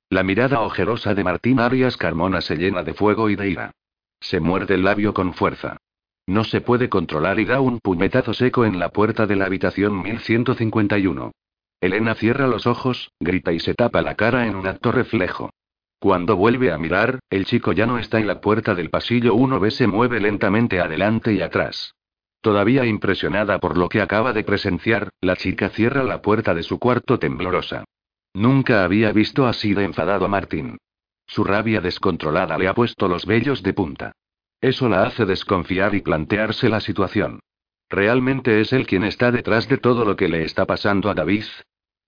La mirada ojerosa de Martín Arias Carmona se llena de fuego y de ira. Se muerde el labio con fuerza. No se puede controlar y da un puñetazo seco en la puerta de la habitación 1151. Elena cierra los ojos, grita y se tapa la cara en un acto reflejo. Cuando vuelve a mirar, el chico ya no está en la puerta del pasillo 1B se mueve lentamente adelante y atrás. Todavía impresionada por lo que acaba de presenciar, la chica cierra la puerta de su cuarto temblorosa. Nunca había visto así de enfadado a Martín. Su rabia descontrolada le ha puesto los vellos de punta. Eso la hace desconfiar y plantearse la situación. ¿Realmente es él quien está detrás de todo lo que le está pasando a David?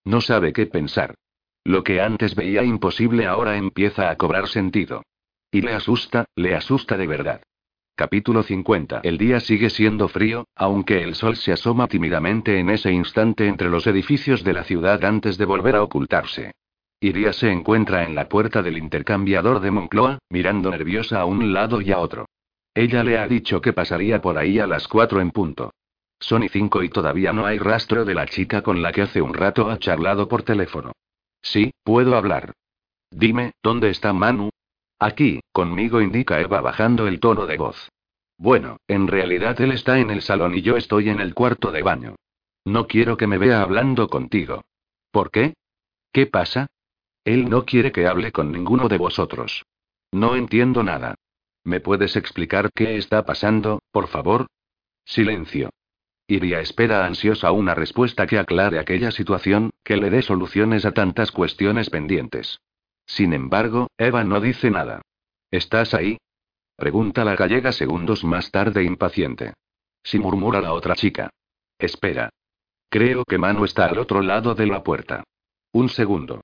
No sabe qué pensar. Lo que antes veía imposible ahora empieza a cobrar sentido. Y le asusta, le asusta de verdad. Capítulo 50. El día sigue siendo frío, aunque el sol se asoma tímidamente en ese instante entre los edificios de la ciudad antes de volver a ocultarse. Iria se encuentra en la puerta del intercambiador de Moncloa, mirando nerviosa a un lado y a otro. Ella le ha dicho que pasaría por ahí a las cuatro en punto. Son y cinco y todavía no hay rastro de la chica con la que hace un rato ha charlado por teléfono. Sí, puedo hablar. Dime, ¿dónde está Manu? Aquí, conmigo indica Eva bajando el tono de voz. Bueno, en realidad él está en el salón y yo estoy en el cuarto de baño. No quiero que me vea hablando contigo. ¿Por qué? ¿Qué pasa? Él no quiere que hable con ninguno de vosotros. No entiendo nada. ¿Me puedes explicar qué está pasando, por favor? Silencio. Iria espera ansiosa una respuesta que aclare aquella situación, que le dé soluciones a tantas cuestiones pendientes. Sin embargo, Eva no dice nada. ¿Estás ahí? Pregunta la gallega segundos más tarde impaciente. Si murmura la otra chica. Espera. Creo que Manu está al otro lado de la puerta. Un segundo.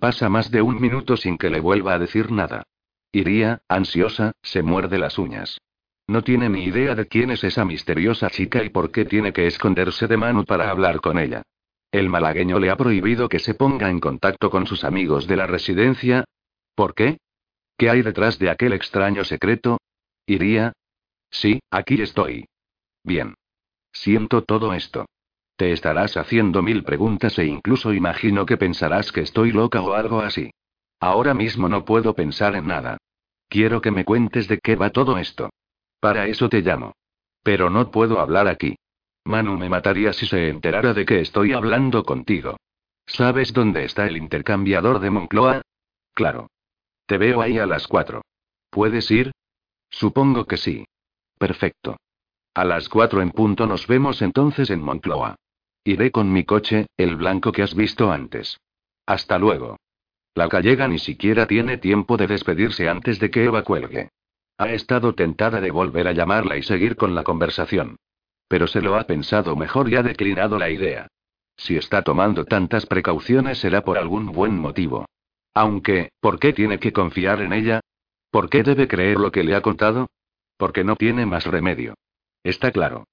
Pasa más de un minuto sin que le vuelva a decir nada. Iría, ansiosa, se muerde las uñas. No tiene ni idea de quién es esa misteriosa chica y por qué tiene que esconderse de Manu para hablar con ella. El malagueño le ha prohibido que se ponga en contacto con sus amigos de la residencia. ¿Por qué? ¿Qué hay detrás de aquel extraño secreto? ¿Iría? Sí, aquí estoy. Bien. Siento todo esto. Te estarás haciendo mil preguntas e incluso imagino que pensarás que estoy loca o algo así. Ahora mismo no puedo pensar en nada. Quiero que me cuentes de qué va todo esto. Para eso te llamo. Pero no puedo hablar aquí. Manu me mataría si se enterara de que estoy hablando contigo. ¿Sabes dónde está el intercambiador de Moncloa? Claro. Te veo ahí a las cuatro. ¿Puedes ir? Supongo que sí. Perfecto. A las cuatro en punto nos vemos entonces en Moncloa. Iré con mi coche, el blanco que has visto antes. Hasta luego. La gallega ni siquiera tiene tiempo de despedirse antes de que Eva cuelgue. Ha estado tentada de volver a llamarla y seguir con la conversación. Pero se lo ha pensado mejor y ha declinado la idea. Si está tomando tantas precauciones será por algún buen motivo. Aunque, ¿por qué tiene que confiar en ella? ¿Por qué debe creer lo que le ha contado? Porque no tiene más remedio. Está claro.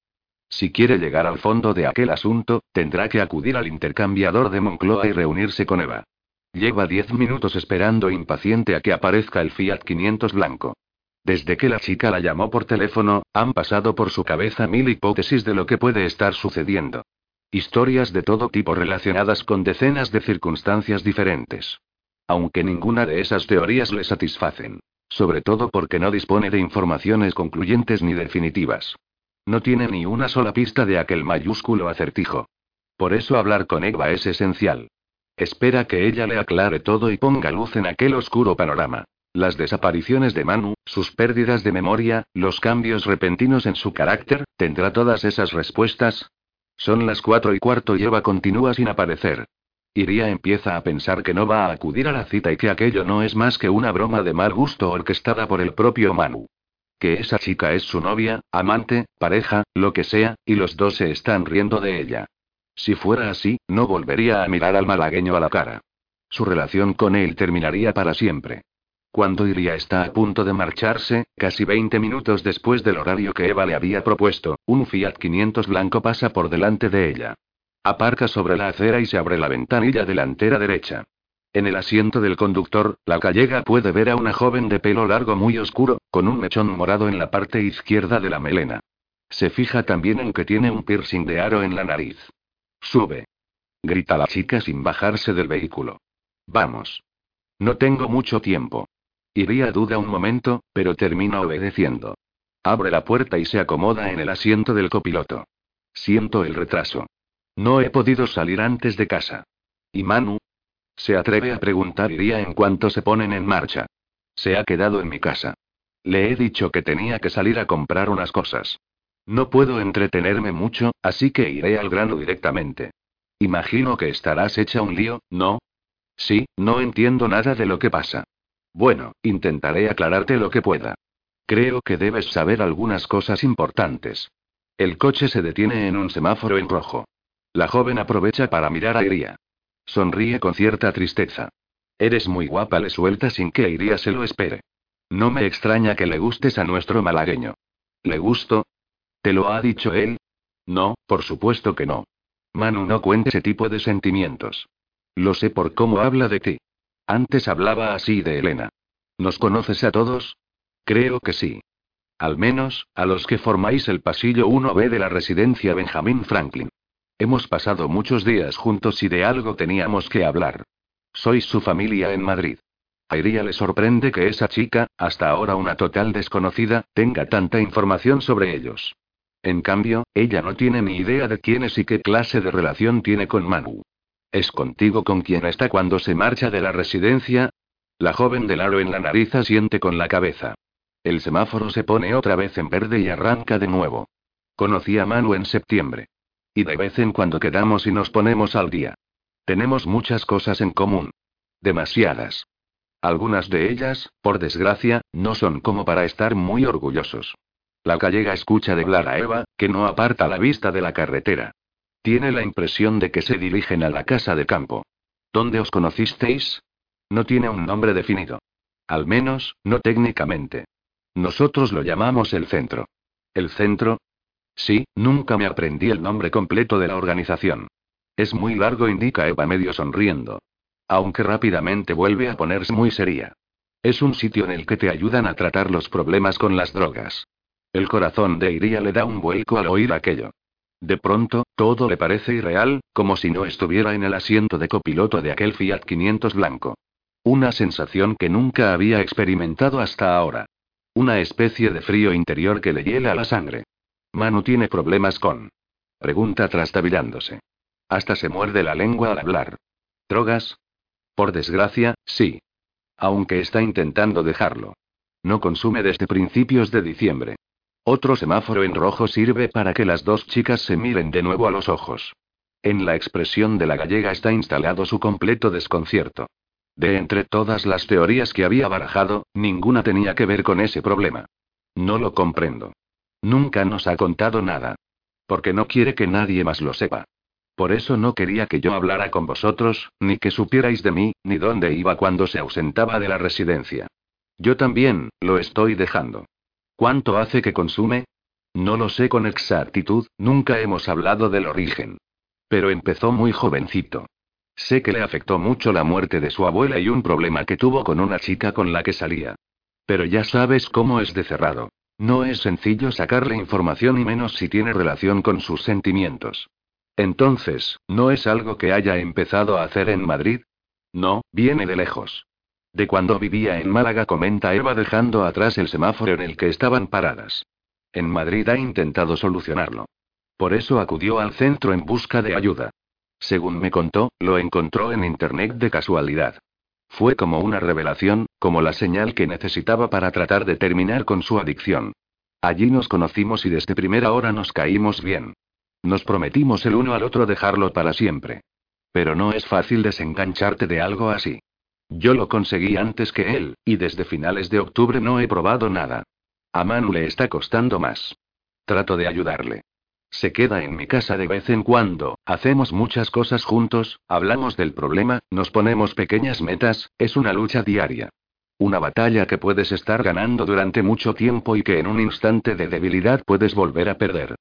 Si quiere llegar al fondo de aquel asunto, tendrá que acudir al intercambiador de Moncloa y reunirse con Eva. Lleva diez minutos esperando impaciente a que aparezca el Fiat 500 blanco. Desde que la chica la llamó por teléfono, han pasado por su cabeza mil hipótesis de lo que puede estar sucediendo. Historias de todo tipo relacionadas con decenas de circunstancias diferentes. Aunque ninguna de esas teorías le satisfacen. Sobre todo porque no dispone de informaciones concluyentes ni definitivas. No tiene ni una sola pista de aquel mayúsculo acertijo. Por eso hablar con Eva es esencial. Espera que ella le aclare todo y ponga luz en aquel oscuro panorama. Las desapariciones de Manu, sus pérdidas de memoria, los cambios repentinos en su carácter, ¿tendrá todas esas respuestas? Son las cuatro y cuarto y Eva continúa sin aparecer. Iría empieza a pensar que no va a acudir a la cita y que aquello no es más que una broma de mal gusto orquestada por el propio Manu. Que esa chica es su novia, amante, pareja, lo que sea, y los dos se están riendo de ella. Si fuera así, no volvería a mirar al malagueño a la cara. Su relación con él terminaría para siempre. Cuando Iria está a punto de marcharse, casi 20 minutos después del horario que Eva le había propuesto, un Fiat 500 blanco pasa por delante de ella. Aparca sobre la acera y se abre la ventanilla delantera derecha. En el asiento del conductor, la gallega puede ver a una joven de pelo largo muy oscuro, con un mechón morado en la parte izquierda de la melena. Se fija también en que tiene un piercing de aro en la nariz. Sube. Grita la chica sin bajarse del vehículo. Vamos. No tengo mucho tiempo. Iría duda un momento, pero termina obedeciendo. Abre la puerta y se acomoda en el asiento del copiloto. Siento el retraso. No he podido salir antes de casa. ¿Y Manu? Se atreve a preguntar Iría en cuanto se ponen en marcha. Se ha quedado en mi casa. Le he dicho que tenía que salir a comprar unas cosas. No puedo entretenerme mucho, así que iré al grano directamente. Imagino que estarás hecha un lío, ¿no? Sí, no entiendo nada de lo que pasa. Bueno, intentaré aclararte lo que pueda. Creo que debes saber algunas cosas importantes. El coche se detiene en un semáforo en rojo. La joven aprovecha para mirar a Iria. Sonríe con cierta tristeza. Eres muy guapa, le suelta sin que Iria se lo espere. No me extraña que le gustes a nuestro malagueño. ¿Le gusto? ¿Te lo ha dicho él? No, por supuesto que no. Manu no cuenta ese tipo de sentimientos. Lo sé por cómo habla de ti. Antes hablaba así de Elena. ¿Nos conoces a todos? Creo que sí. Al menos, a los que formáis el pasillo 1B de la residencia Benjamin Franklin. Hemos pasado muchos días juntos y de algo teníamos que hablar. Sois su familia en Madrid. A Iria le sorprende que esa chica, hasta ahora una total desconocida, tenga tanta información sobre ellos. En cambio, ella no tiene ni idea de quién es y qué clase de relación tiene con Manu. ¿Es contigo con quien está cuando se marcha de la residencia? La joven del aro en la nariz asiente con la cabeza. El semáforo se pone otra vez en verde y arranca de nuevo. Conocí a Manu en septiembre. Y de vez en cuando quedamos y nos ponemos al día. Tenemos muchas cosas en común. Demasiadas. Algunas de ellas, por desgracia, no son como para estar muy orgullosos. La gallega escucha de a Eva, que no aparta la vista de la carretera. Tiene la impresión de que se dirigen a la casa de campo. ¿Dónde os conocisteis? No tiene un nombre definido. Al menos, no técnicamente. Nosotros lo llamamos el centro. ¿El centro? Sí, nunca me aprendí el nombre completo de la organización. Es muy largo, indica Eva medio sonriendo. Aunque rápidamente vuelve a ponerse muy seria. Es un sitio en el que te ayudan a tratar los problemas con las drogas. El corazón de Iria le da un vuelco al oír aquello. De pronto, todo le parece irreal, como si no estuviera en el asiento de copiloto de aquel Fiat 500 blanco. Una sensación que nunca había experimentado hasta ahora. Una especie de frío interior que le hiela la sangre. Manu tiene problemas con. Pregunta trastabillándose. Hasta se muerde la lengua al hablar. ¿Drogas? Por desgracia, sí. Aunque está intentando dejarlo. No consume desde principios de diciembre. Otro semáforo en rojo sirve para que las dos chicas se miren de nuevo a los ojos. En la expresión de la gallega está instalado su completo desconcierto. De entre todas las teorías que había barajado, ninguna tenía que ver con ese problema. No lo comprendo. Nunca nos ha contado nada. Porque no quiere que nadie más lo sepa. Por eso no quería que yo hablara con vosotros, ni que supierais de mí, ni dónde iba cuando se ausentaba de la residencia. Yo también, lo estoy dejando. ¿Cuánto hace que consume? No lo sé con exactitud, nunca hemos hablado del origen. Pero empezó muy jovencito. Sé que le afectó mucho la muerte de su abuela y un problema que tuvo con una chica con la que salía. Pero ya sabes cómo es de cerrado. No es sencillo sacarle información y menos si tiene relación con sus sentimientos. Entonces, ¿no es algo que haya empezado a hacer en Madrid? No, viene de lejos. De cuando vivía en Málaga, comenta Eva dejando atrás el semáforo en el que estaban paradas. En Madrid ha intentado solucionarlo. Por eso acudió al centro en busca de ayuda. Según me contó, lo encontró en Internet de casualidad. Fue como una revelación, como la señal que necesitaba para tratar de terminar con su adicción. Allí nos conocimos y desde primera hora nos caímos bien. Nos prometimos el uno al otro dejarlo para siempre. Pero no es fácil desengancharte de algo así. Yo lo conseguí antes que él, y desde finales de octubre no he probado nada. A Manu le está costando más. Trato de ayudarle. Se queda en mi casa de vez en cuando, hacemos muchas cosas juntos, hablamos del problema, nos ponemos pequeñas metas, es una lucha diaria. Una batalla que puedes estar ganando durante mucho tiempo y que en un instante de debilidad puedes volver a perder.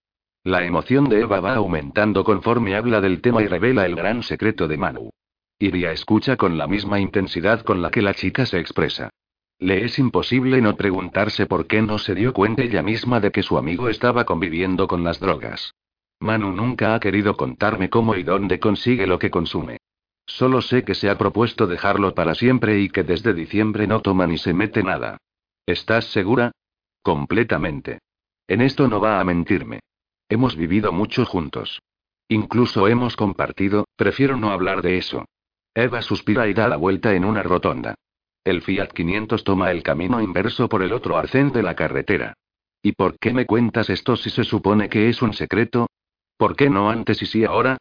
La emoción de Eva va aumentando conforme habla del tema y revela el gran secreto de Manu. Iria escucha con la misma intensidad con la que la chica se expresa. Le es imposible no preguntarse por qué no se dio cuenta ella misma de que su amigo estaba conviviendo con las drogas. Manu nunca ha querido contarme cómo y dónde consigue lo que consume. Solo sé que se ha propuesto dejarlo para siempre y que desde diciembre no toma ni se mete nada. ¿Estás segura? Completamente. En esto no va a mentirme. Hemos vivido mucho juntos. Incluso hemos compartido, prefiero no hablar de eso. Eva suspira y da la vuelta en una rotonda. El Fiat 500 toma el camino inverso por el otro arcén de la carretera. ¿Y por qué me cuentas esto si se supone que es un secreto? ¿Por qué no antes y sí ahora?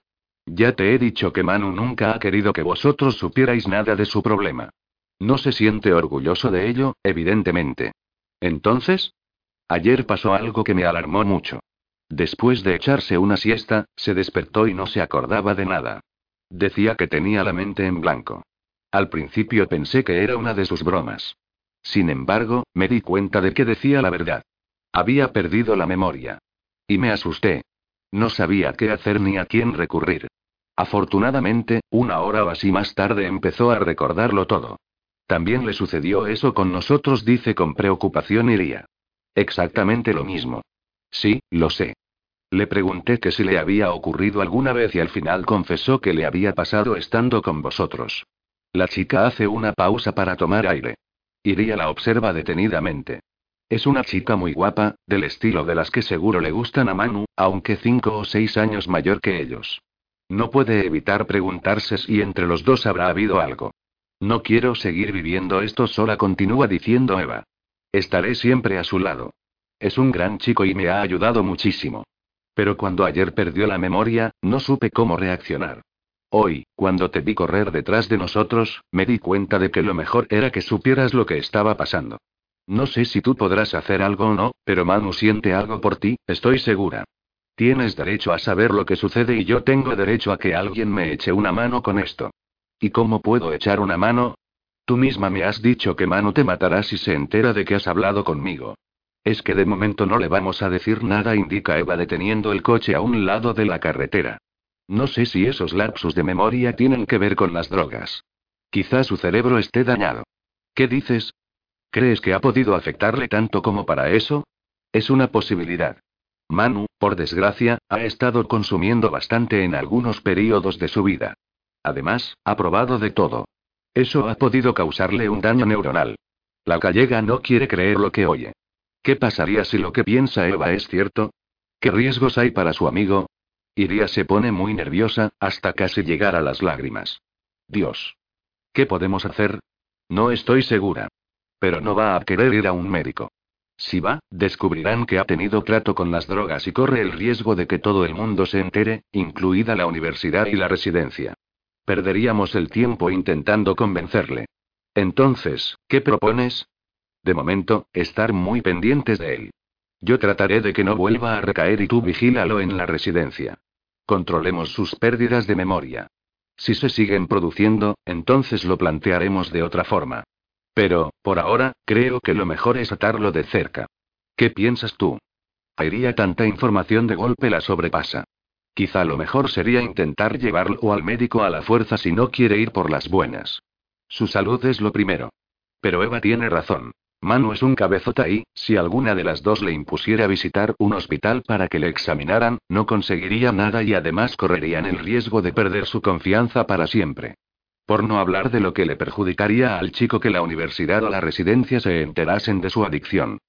Ya te he dicho que Manu nunca ha querido que vosotros supierais nada de su problema. No se siente orgulloso de ello, evidentemente. Entonces, ayer pasó algo que me alarmó mucho. Después de echarse una siesta, se despertó y no se acordaba de nada. Decía que tenía la mente en blanco. Al principio pensé que era una de sus bromas. Sin embargo, me di cuenta de que decía la verdad. Había perdido la memoria. Y me asusté. No sabía qué hacer ni a quién recurrir. Afortunadamente, una hora o así más tarde empezó a recordarlo todo. También le sucedió eso con nosotros, dice con preocupación Iría. Exactamente lo mismo. Sí, lo sé. Le pregunté que si le había ocurrido alguna vez y al final confesó que le había pasado estando con vosotros. La chica hace una pausa para tomar aire. Iría la observa detenidamente. Es una chica muy guapa, del estilo de las que seguro le gustan a Manu, aunque cinco o seis años mayor que ellos. No puede evitar preguntarse si entre los dos habrá habido algo. No quiero seguir viviendo esto sola, continúa diciendo Eva. Estaré siempre a su lado. Es un gran chico y me ha ayudado muchísimo. Pero cuando ayer perdió la memoria, no supe cómo reaccionar. Hoy, cuando te vi correr detrás de nosotros, me di cuenta de que lo mejor era que supieras lo que estaba pasando. No sé si tú podrás hacer algo o no, pero Manu siente algo por ti, estoy segura. Tienes derecho a saber lo que sucede y yo tengo derecho a que alguien me eche una mano con esto. ¿Y cómo puedo echar una mano? Tú misma me has dicho que Manu te matará si se entera de que has hablado conmigo. Es que de momento no le vamos a decir nada, indica Eva deteniendo el coche a un lado de la carretera. No sé si esos lapsus de memoria tienen que ver con las drogas. Quizá su cerebro esté dañado. ¿Qué dices? ¿Crees que ha podido afectarle tanto como para eso? Es una posibilidad. Manu, por desgracia, ha estado consumiendo bastante en algunos periodos de su vida. Además, ha probado de todo. Eso ha podido causarle un daño neuronal. La gallega no quiere creer lo que oye. ¿Qué pasaría si lo que piensa Eva es cierto? ¿Qué riesgos hay para su amigo? Iria se pone muy nerviosa, hasta casi llegar a las lágrimas. Dios. ¿Qué podemos hacer? No estoy segura. Pero no va a querer ir a un médico. Si va, descubrirán que ha tenido trato con las drogas y corre el riesgo de que todo el mundo se entere, incluida la universidad y la residencia. Perderíamos el tiempo intentando convencerle. Entonces, ¿qué propones? De momento, estar muy pendientes de él. Yo trataré de que no vuelva a recaer y tú vigílalo en la residencia. Controlemos sus pérdidas de memoria. Si se siguen produciendo, entonces lo plantearemos de otra forma. Pero, por ahora, creo que lo mejor es atarlo de cerca. ¿Qué piensas tú? Iría tanta información de golpe la sobrepasa. Quizá lo mejor sería intentar llevarlo al médico a la fuerza si no quiere ir por las buenas. Su salud es lo primero. Pero Eva tiene razón. Manu es un cabezota y, si alguna de las dos le impusiera visitar un hospital para que le examinaran, no conseguiría nada y además correrían el riesgo de perder su confianza para siempre. Por no hablar de lo que le perjudicaría al chico que la universidad o la residencia se enterasen de su adicción.